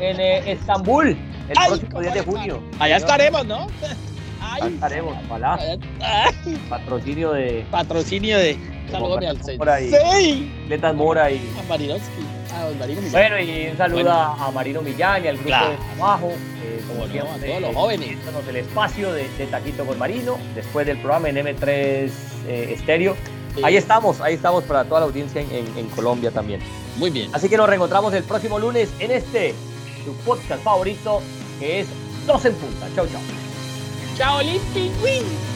En eh, Estambul el próximo 10 de junio. Allá estaremos, ¿no? Allá estaremos, ojalá. Patrocinio de. Patrocinio de. Saludos al sí. Letas Mora y. A Marinovsky. A Marino Millán. Bueno, y un saludo a Marino Millán y al grupo de trabajo. Eh, como no, a todos los jóvenes. El espacio de, Taquito con Marino, después del programa en M3 eh, Estéreo. Ahí estamos, ahí estamos para toda la audiencia en, en Colombia también. Muy bien. Así que nos reencontramos el próximo lunes en este tu podcast favorito, que es Dos en Punta. Chau, chau. Chao, Limpy Win.